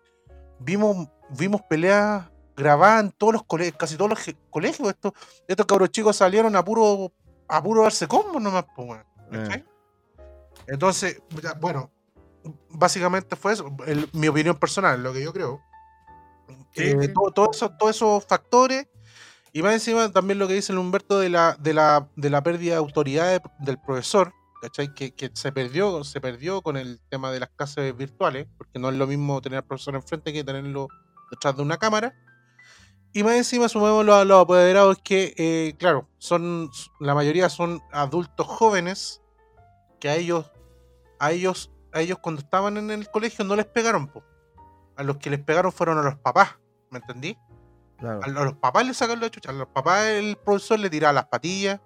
vimos, vimos peleas grabadas en todos los colegios, casi todos los colegios. Estos, estos cabros chicos salieron a puro, a puro darse combo nomás, pues. Entonces, bueno, básicamente fue eso, el- mi opinión personal, lo que yo creo. Sí, Eh, sí. todo- todo eso- todos esos factores, y más encima también lo que dice el Humberto de la, de la, de la pérdida de autoridad de- del profesor, ¿cachai? Que, que se perdió, se perdió con el tema de las clases virtuales, porque no es lo mismo tener al profesor enfrente que tenerlo detrás de una cámara. Y más encima sumemos a los apoderados que, eh, claro, son la mayoría son adultos jóvenes que a ellos, a ellos, a ellos cuando estaban en el colegio no les pegaron, po. A los que les pegaron fueron a los papás, ¿me entendí? Claro. A, los papás les sacaron la chucha, a los papás el profesor le tiraba las patillas,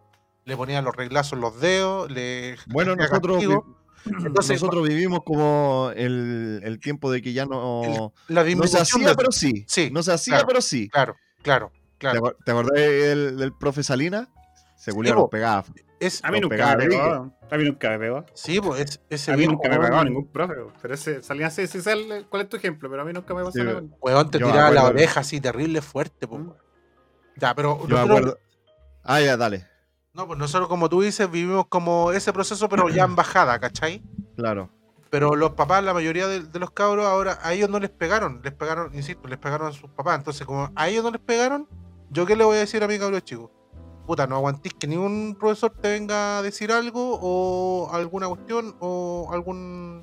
le ponía los reglazos en los dedos, le Bueno, nosotros, Entonces, nosotros vivimos como el, el tiempo de que ya no, la no se hacía, de- pero sí. Sí, No se hacía, claro. pero sí. Claro, claro, ¿Te, claro. te acordás del, del profe Salina? Se po. pegaba. Es, A mí nunca me pegó. A mí nunca me pegó. sí, pues es- ese A mí nunca me pegó ningún profe. Pero ese salía así, sí, el- ¿cuál es tu ejemplo? Pero a mí nunca me pasó Sí, nada. Weón, te tiraba la oreja así terrible fuerte, pues. Mm. Ya, pero Yo me nosotros, acuerdo. Ah, ya, dale. no, pues nosotros, como tú dices, vivimos como ese proceso, pero ya en bajada, ¿cachai? Claro. Pero los papás, la mayoría de, de los cabros, ahora a ellos no les pegaron, les pegaron, insisto, les pegaron a sus papás. Entonces, como a ellos no les pegaron, ¿yo qué le voy a decir a mi cabro chico? Puta, no aguantís que ningún profesor te venga a decir algo, o alguna cuestión, o algún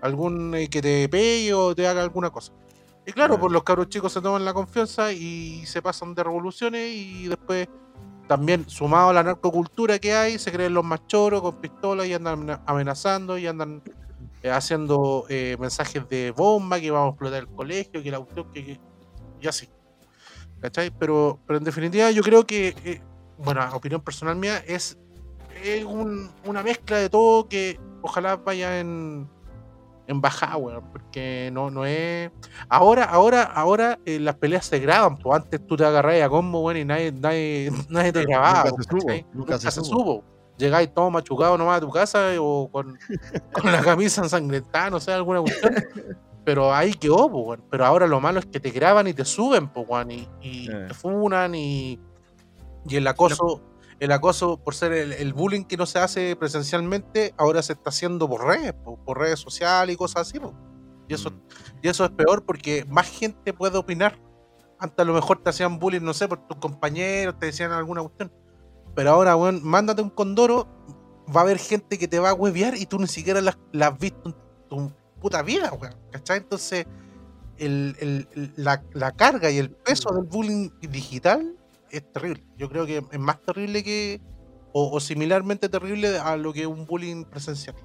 algún eh, que te pegue o te haga alguna cosa. Y claro, pues los cabros chicos se toman la confianza y se pasan de revoluciones y después también sumado a la narcocultura que hay, se creen los machoros con pistolas y andan amenazando y andan eh, haciendo eh, mensajes de bomba, que vamos a explotar el colegio, que la cuestión, que, que- y así. ¿Cachai? Pero, pero en definitiva yo creo que, bueno, opinión personal mía, es, es un- una mezcla de todo que ojalá vaya en, en bajada, weón, porque no, no es... Ahora, ahora, ahora eh, las peleas se graban, pues antes tú te agarrabas a combo, weón, y nadie, nadie, <laughs> nadie te grababa. Nunca se ¿cachai? nunca se supo. supo. Llegáis todo machucado nomás a tu casa eh, o con, <laughs> con la camisa ensangrentada, no sé, alguna cuestión. Pero ahí quedó, pues, weón. Pero ahora lo malo es que te graban y te suben, pues, y, y Eh. te funan y, y el acoso, el acoso por ser el, el bullying que no se hace presencialmente, ahora se está haciendo por redes, po, por, redes sociales y cosas así, po. Y eso, y eso es peor porque más gente puede opinar. Antes a lo mejor te hacían bullying, no sé, por tus compañeros, te decían alguna cuestión. Pero ahora, weón, mándate un condoro, va a haber gente que te va a huevear y tú ni siquiera la, la has visto en tu puta vida, weón. ¿Cachai? Entonces, el- el- el- la, la carga y el peso del bullying digital es terrible. Yo creo que es más terrible que, o, o similarmente terrible a lo que un bullying presencial.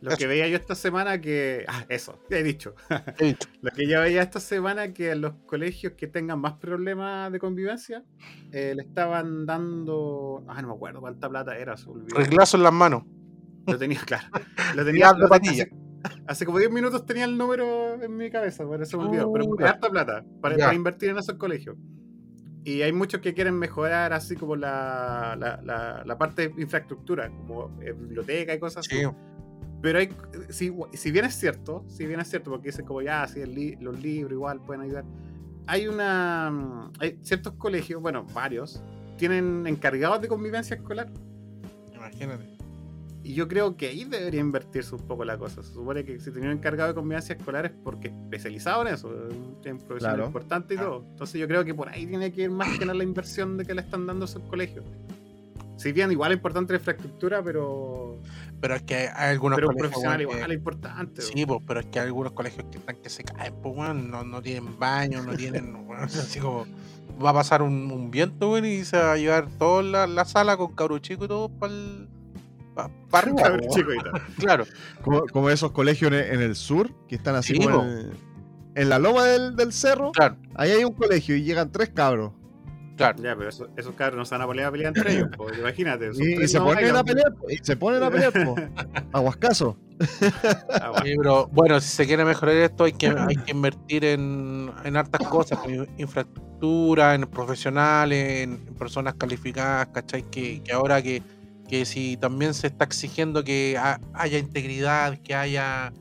Lo Eso. que veía yo esta semana que. Ah, eso, ya he dicho. <laughs> He dicho. Lo que yo veía esta semana que en los colegios que tengan más problemas de convivencia eh, le estaban dando. Ah, no me acuerdo cuánta plata era, se olvidó. Reglazo en las manos. Lo tenía <laughs> claro. Lo <laughs> tenía lo- patilla. hace, hace como 10 minutos tenía el número en mi cabeza, por eso me olvidó. Pero harta plata para, para invertir en esos colegios. Y hay muchos que quieren mejorar así como la, la, la- la parte de infraestructura, como eh, biblioteca y cosas así. Sí. Pero hay, si, si bien es cierto, si bien es cierto, porque dicen como ya, el li- los libros igual pueden ayudar. Hay una. mm, Hay ciertos colegios, bueno, varios, tienen encargados de convivencia escolar. Imagínate. Y yo creo que ahí debería invertirse un poco la cosa. Se supone que si tenía un encargado de convivencia escolar es porque es especializado en eso, tiene un profesor Claro. importante y Claro. todo. Entonces yo creo que por ahí tiene que ir más que nada la inversión de que le están dando a esos colegios. Si bien igual es importante la infraestructura, pero, Pero es que hay algunos pero un colegios. profesional que- igual es importante. Sí, pues, pero es que hay algunos colegios que están que se caen, pues, weón, no, no tienen baño, no tienen, <laughs> así como va a pasar un, un viento, weón, y se va a llevar toda la, la sala con cabro chico y todo para el... Para arriba, <laughs> claro. Como, como esos colegios en el, en el sur, que están así Sí, como en, el- en la loma del, del cerro. Claro, Ahí hay un colegio y llegan tres cabros. claro. Ya, pero eso- esos cabros no se van a pelear a pelear entre ellos, pues, imagínate. Y, se no ponen a pelear. Y se ponen a pelear. po. <laughs> Aguascaso. Ah, bueno. Sí, pero bueno, si se quiere mejorar esto hay que, hay que invertir en, en hartas cosas, en infraestructura, en profesionales, en, en personas calificadas, ¿cachai? Que, que ahora que, que si también se está exigiendo que ha- haya integridad, que haya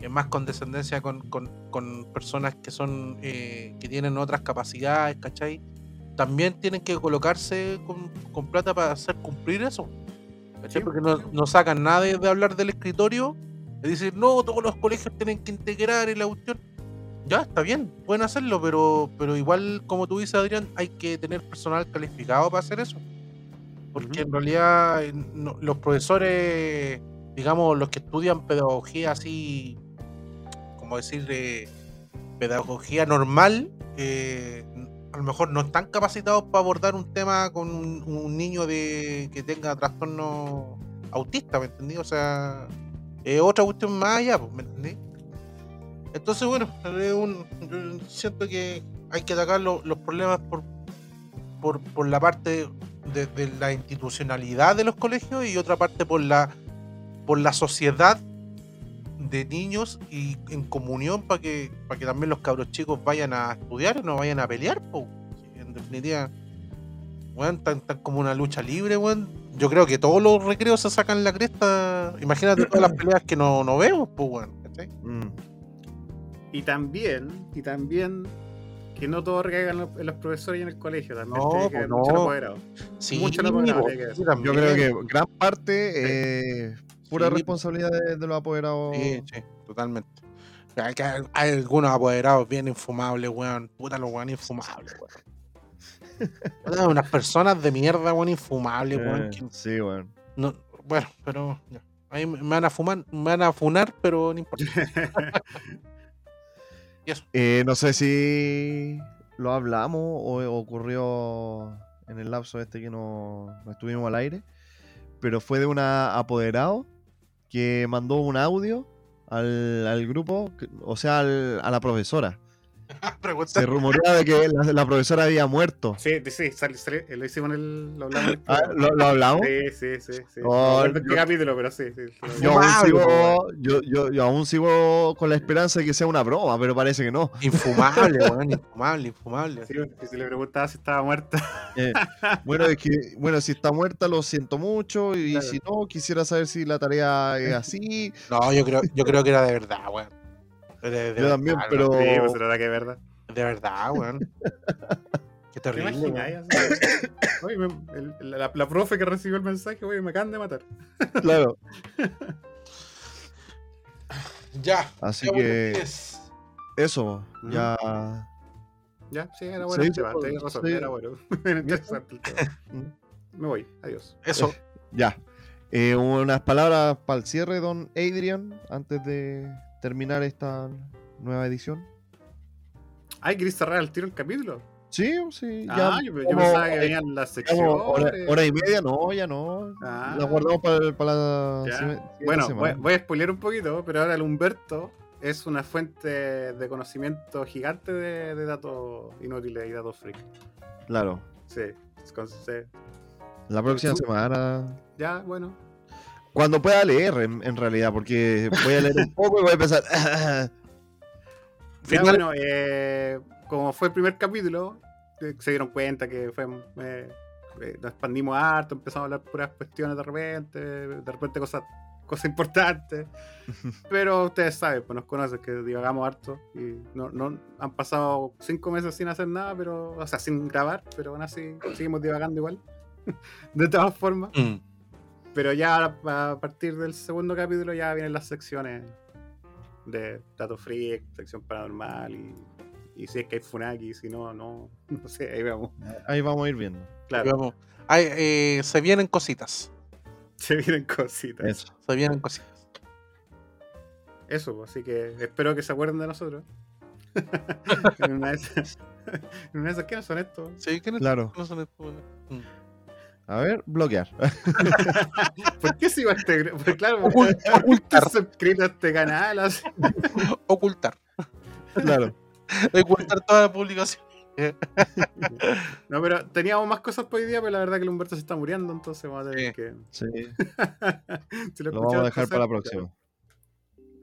eh, más condescendencia con, con- con personas que son eh, que tienen otras capacidades, ¿cachai? También tienen que colocarse con, con plata para hacer cumplir eso. ¿cachai? Sí, Porque no, no sacan nada de, de hablar del escritorio Es decir, no, todos los colegios tienen que integrar y la cuestión. Ya, está bien, pueden hacerlo, pero, pero igual, como tú dices, Adrián, hay que tener personal calificado para hacer eso. Porque en realidad eh, no- los profesores, digamos, los que estudian pedagogía así, como decir, eh, pedagogía normal, eh, a lo mejor no están capacitados para abordar un tema con un, un niño de que tenga trastorno autista, ¿me entendí? O sea, es otra cuestión más allá, pues, ¿me entendí? Entonces, bueno, un- yo siento que hay que atacar lo- los problemas por, por, por la parte de, la institucionalidad de los colegios y otra parte por la, por la sociedad de niños y en comunión para que, para que también los cabros chicos vayan a estudiar no vayan a pelear. po. En definitiva, weón, tan, como una lucha libre, weón. Yo creo que todos los recreos se sacan la cresta. Imagínate todas las peleas que no, no vemos, pues. ¿cachai? Mm. Y también, y también que no todo recaiga en los, en los profesores y en el colegio, también No, tiene que pues haber no. mucho apoderado. Sí, Mucho que sí, Yo creo que gran parte eh, pura Sí, responsabilidad de, de los apoderados. Sí, sí, totalmente. Hay, algunos apoderados bien infumables, weón. Puta, los weón infumables, weón. <laughs> Puta, unas personas de mierda, weón, infumables, weón. Que sí, no- bueno, pero ya. Ahí me van a fumar, me van a funar, pero no importa. <laughs> Eh, no sé si lo hablamos o ocurrió en el lapso este que no, estuvimos al aire, pero fue de una apoderado que mandó un audio al, grupo, o sea, a la profesora. <laughs> Se rumoreaba de que la, la profesora había muerto. Sí, sí, sali- sali- lo hicimos en el. Lo hablamos el Ah, programa. ¿lo, lo hablamos? Sí, sí, sí. sí. Oh, no yo- capítulo, pero sí, sí. Yo aún, sigo, yo, yo- yo aún sigo con la esperanza de que sea una broma, pero parece que no. Infumable, <laughs> weón, infumable, infumable. Sí, si le preguntaba si estaba muerta. Eh, bueno, es que, bueno, si está muerta lo siento mucho y Claro. si no, quisiera saber si la tarea es <laughs> así. No, yo creo, yo creo que era de verdad, weón. De, de Yo verdad, también, pero- Sí, pues era que es verdad. De verdad, weón. <laughs> Qué ¿Te terrible. imaginas? weón. <coughs> Así? Oye, me- el- la, la profe que recibió el mensaje, oye, me acaban de matar. <laughs> Claro. Ya. Así ya, que es- eso, ya. Ya, sí, era bueno Sí, tema, tenías razón, sí. era bueno. <laughs> Era interesante el tema. Mm. Me voy, adiós. Eso. Ya. Eh, unas palabras para el cierre, don Adrian, antes de terminar esta nueva edición. Ay, ¿querés cerrar al tiro el capítulo? Sí, sí, ya. ah, yo, yo como- pensaba que venían las secciones. hora, hora y media, no, ya no. Ah. La guardamos para, para la siguiente Bueno, semana. voy, voy a spoilear un poquito, pero ahora el Humberto es una fuente de conocimiento gigante de, de datos inútiles y datos freak. Claro. Sí, es con- sí. La próxima semana. Ya, bueno. Cuando pueda leer, en, en realidad, porque voy a leer un poco y voy a empezar. <laughs> Ya, bueno, eh, como fue el primer capítulo, eh, se dieron cuenta que fue eh, eh, nos expandimos harto, empezamos a hablar puras cuestiones de repente, de repente cosas, cosas importantes. <laughs> Pero ustedes saben, pues nos conocen que divagamos harto y no, no han pasado cinco meses sin hacer nada, pero, o sea, sin grabar, pero aún así seguimos divagando igual. <laughs> de todas formas. Mm. Pero ya a partir del segundo capítulo ya vienen las secciones de Dato Freak, sección paranormal y, y si es que hay Funaki, si no, no, <laughs> no sé, ahí vemos. Ahí vamos a ir viendo. Claro, Vamos. Eh, se vienen cositas. se vienen cositas. Eso, Eso. Se vienen cositas. pues, así que espero que se acuerden de nosotros. <laughs> en una de esas, <laughs> en una de esas, ¿qué no son estos? Sí, ¿qué no, Claro. no son estos? Mm. A ver, bloquear. <laughs> ¿Por qué sigo a este Pues claro, ocultar, <laughs> suscrito a este canal. así. <laughs> ocultar. claro. Ocultar toda la publicación. No, pero teníamos más cosas por hoy día, pero la verdad que el Humberto se está muriendo, entonces vamos a tener Sí. que. Sí, Si lo vamos a dejar para la próxima.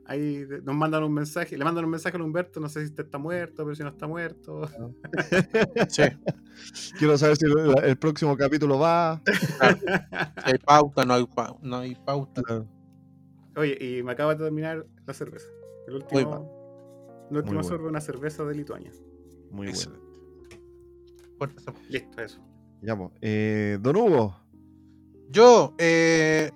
Ahí nos mandan un mensaje, le mandan un mensaje a Humberto, no sé si este está muerto, pero si no está muerto. <laughs> Sí, Quiero saber si el, el próximo capítulo va. si hay pauta, no hay, pau- no hay pauta. Oye, y me acaba de terminar la cerveza. El Muy último, el último bueno. sorbo de una cerveza de Lituania. Muy bueno. Excelente. Ese- Listo, eso. Ya. Eh, don Hugo. Yo, eh,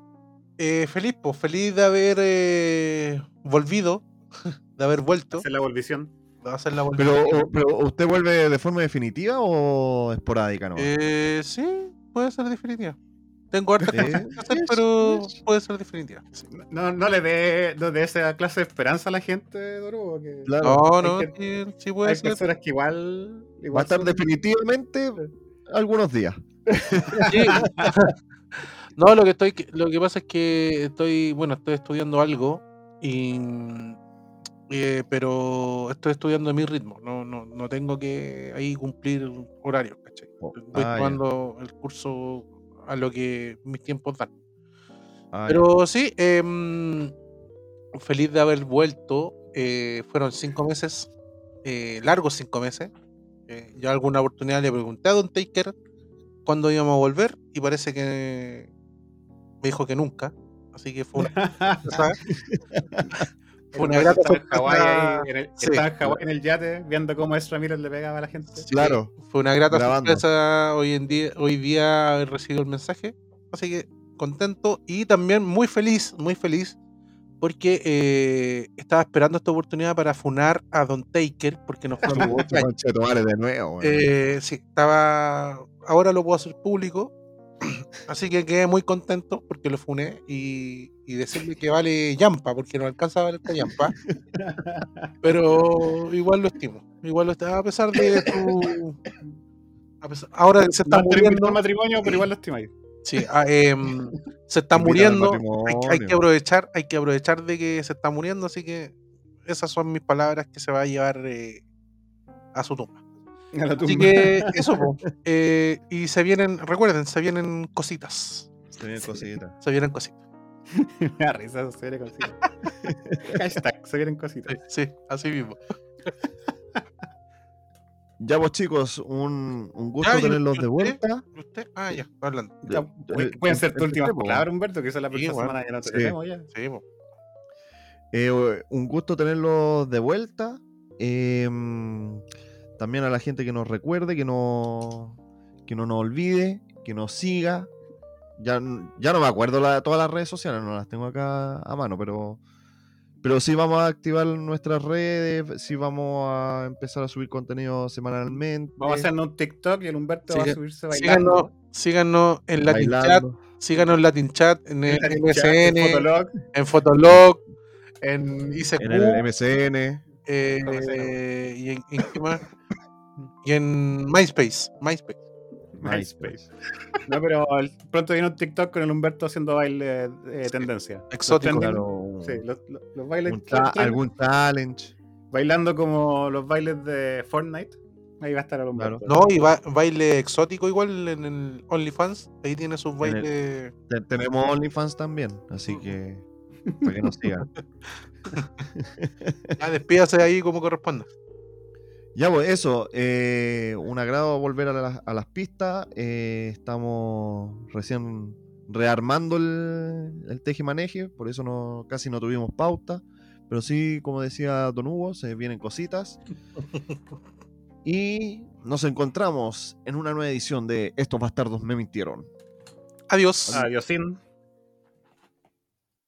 eh, feliz, pues, feliz de haber eh, volvido, <laughs> de haber vuelto Hacer la volvición. a hacer la Pero, volvición. o- pero ¿usted vuelve de forma definitiva o esporádica no? Eh, sí, puede ser definitiva. Tengo hartas cosas que hacer, pero puede ser definitiva. sí. No, no le dé no dé esa clase de esperanza a la gente, porque Claro. No, no, que- sí, sí puede hay ser. personas que igual. Va a igual estar definitivamente algunos días. Sí. <laughs> no, lo que estoy, lo que pasa es que estoy, bueno, estoy estudiando algo y eh, pero estoy estudiando a mi ritmo, no, no, no tengo que ahí cumplir horarios, ¿cachai? Oh, Estoy ah, tomando el curso a lo que mis tiempos dan. Ah. Pero sí, em, feliz de haber vuelto. eh, fueron cinco meses, eh, largos cinco meses. Ya alguna oportunidad le pregunté a Don Taker cuándo íbamos a volver y parece que me dijo que nunca. Así que fue una, <laughs> <laughs> <laughs> fue una grata Estaba en sorpresa. el, Sí. estaba en Hawái en el yate, viendo cómo Ezra Miller le pegaba a la gente. Sí, Claro, Fue una grata grabando. sorpresa hoy en día, hoy día haber recibido el mensaje. Así que contento y también muy feliz, muy feliz, porque eh, estaba esperando esta oportunidad para funar a Don Taker, porque nos fue de nuevo. Eh, sí, estaba. Ahora lo puedo hacer público. Así que quedé muy contento porque lo funé y, y decirle que vale Yampa, porque no alcanza a valer esta Yampa. Pero igual lo estimo. Igual lo estimo, a pesar de a pesar- ahora se está No terminó el muriendo. matrimonio, pero igual lo estimáis. Sí, ah, em, se está muriendo. Hay, hay que aprovechar, hay que aprovechar de que se está muriendo, así que esas son mis palabras que se va a llevar eh, a su tumba. A la Así que <laughs> eso. Eh, y se vienen, recuerden, se vienen cositas. Se viene cosita. Se vienen cositas. <laughs> Me da risa, se vienen cositas. <laughs> Hashtag, se vienen cositas. Sí, sí, así mismo. Ya pues chicos, un, un gusto Ya, ¿y- tenerlos de vuelta. ¿Y ¿Usted? Ah, ya, hablando. Ya, Eh, pu- Pueden ser tus últimas palabras, Humberto, que esa es la Sí, próxima bueno, semana ya no te sí. tenemos ya. Sí. Eh, un gusto tenerlos de vuelta. Eh, también a la gente que nos recuerde, que no, que no nos olvide, que nos siga. Ya, ya no me acuerdo la- todas las redes sociales, no las tengo acá a mano, pero, pero sí vamos a activar nuestras redes, sí vamos a empezar a subir contenido semanalmente. Vamos a hacernos un TikTok y el Humberto va a subirse bailando. Síganos, síganos en Latin Chat, síganos en Latin Chat, en el En Latin Chat, en MSN, Fotolog. en Fotolog, en ICQ. en el MCN. Eh, y, en, en qué más? Y en MySpace. MySpace. MySpace. <laughs> No, pero el- pronto viene un TikTok con el Humberto haciendo baile de tendencia. Exótico. Los trending- Claro, Sí, los, los- los bailes un algún challenge. bailando como los bailes de Fortnite. Ahí va a estar el Humberto. No, y ba- baile exótico igual en el OnlyFans. Ahí tiene sus En el- bailes. Te- tenemos OnlyFans también, así que <laughs> para que nos sigan. <laughs> Ya despídase ahí como corresponda. Ya, pues eso, eh, un agrado volver a, las- a las pistas. eh, estamos recién rearmando el, el teje-maneje, por eso no, casi no tuvimos pauta. Pero sí, como decía Don Hugo, se vienen cositas. <laughs> Y nos encontramos en una nueva edición de Estos bastardos me mintieron. Adiós. Adiosín.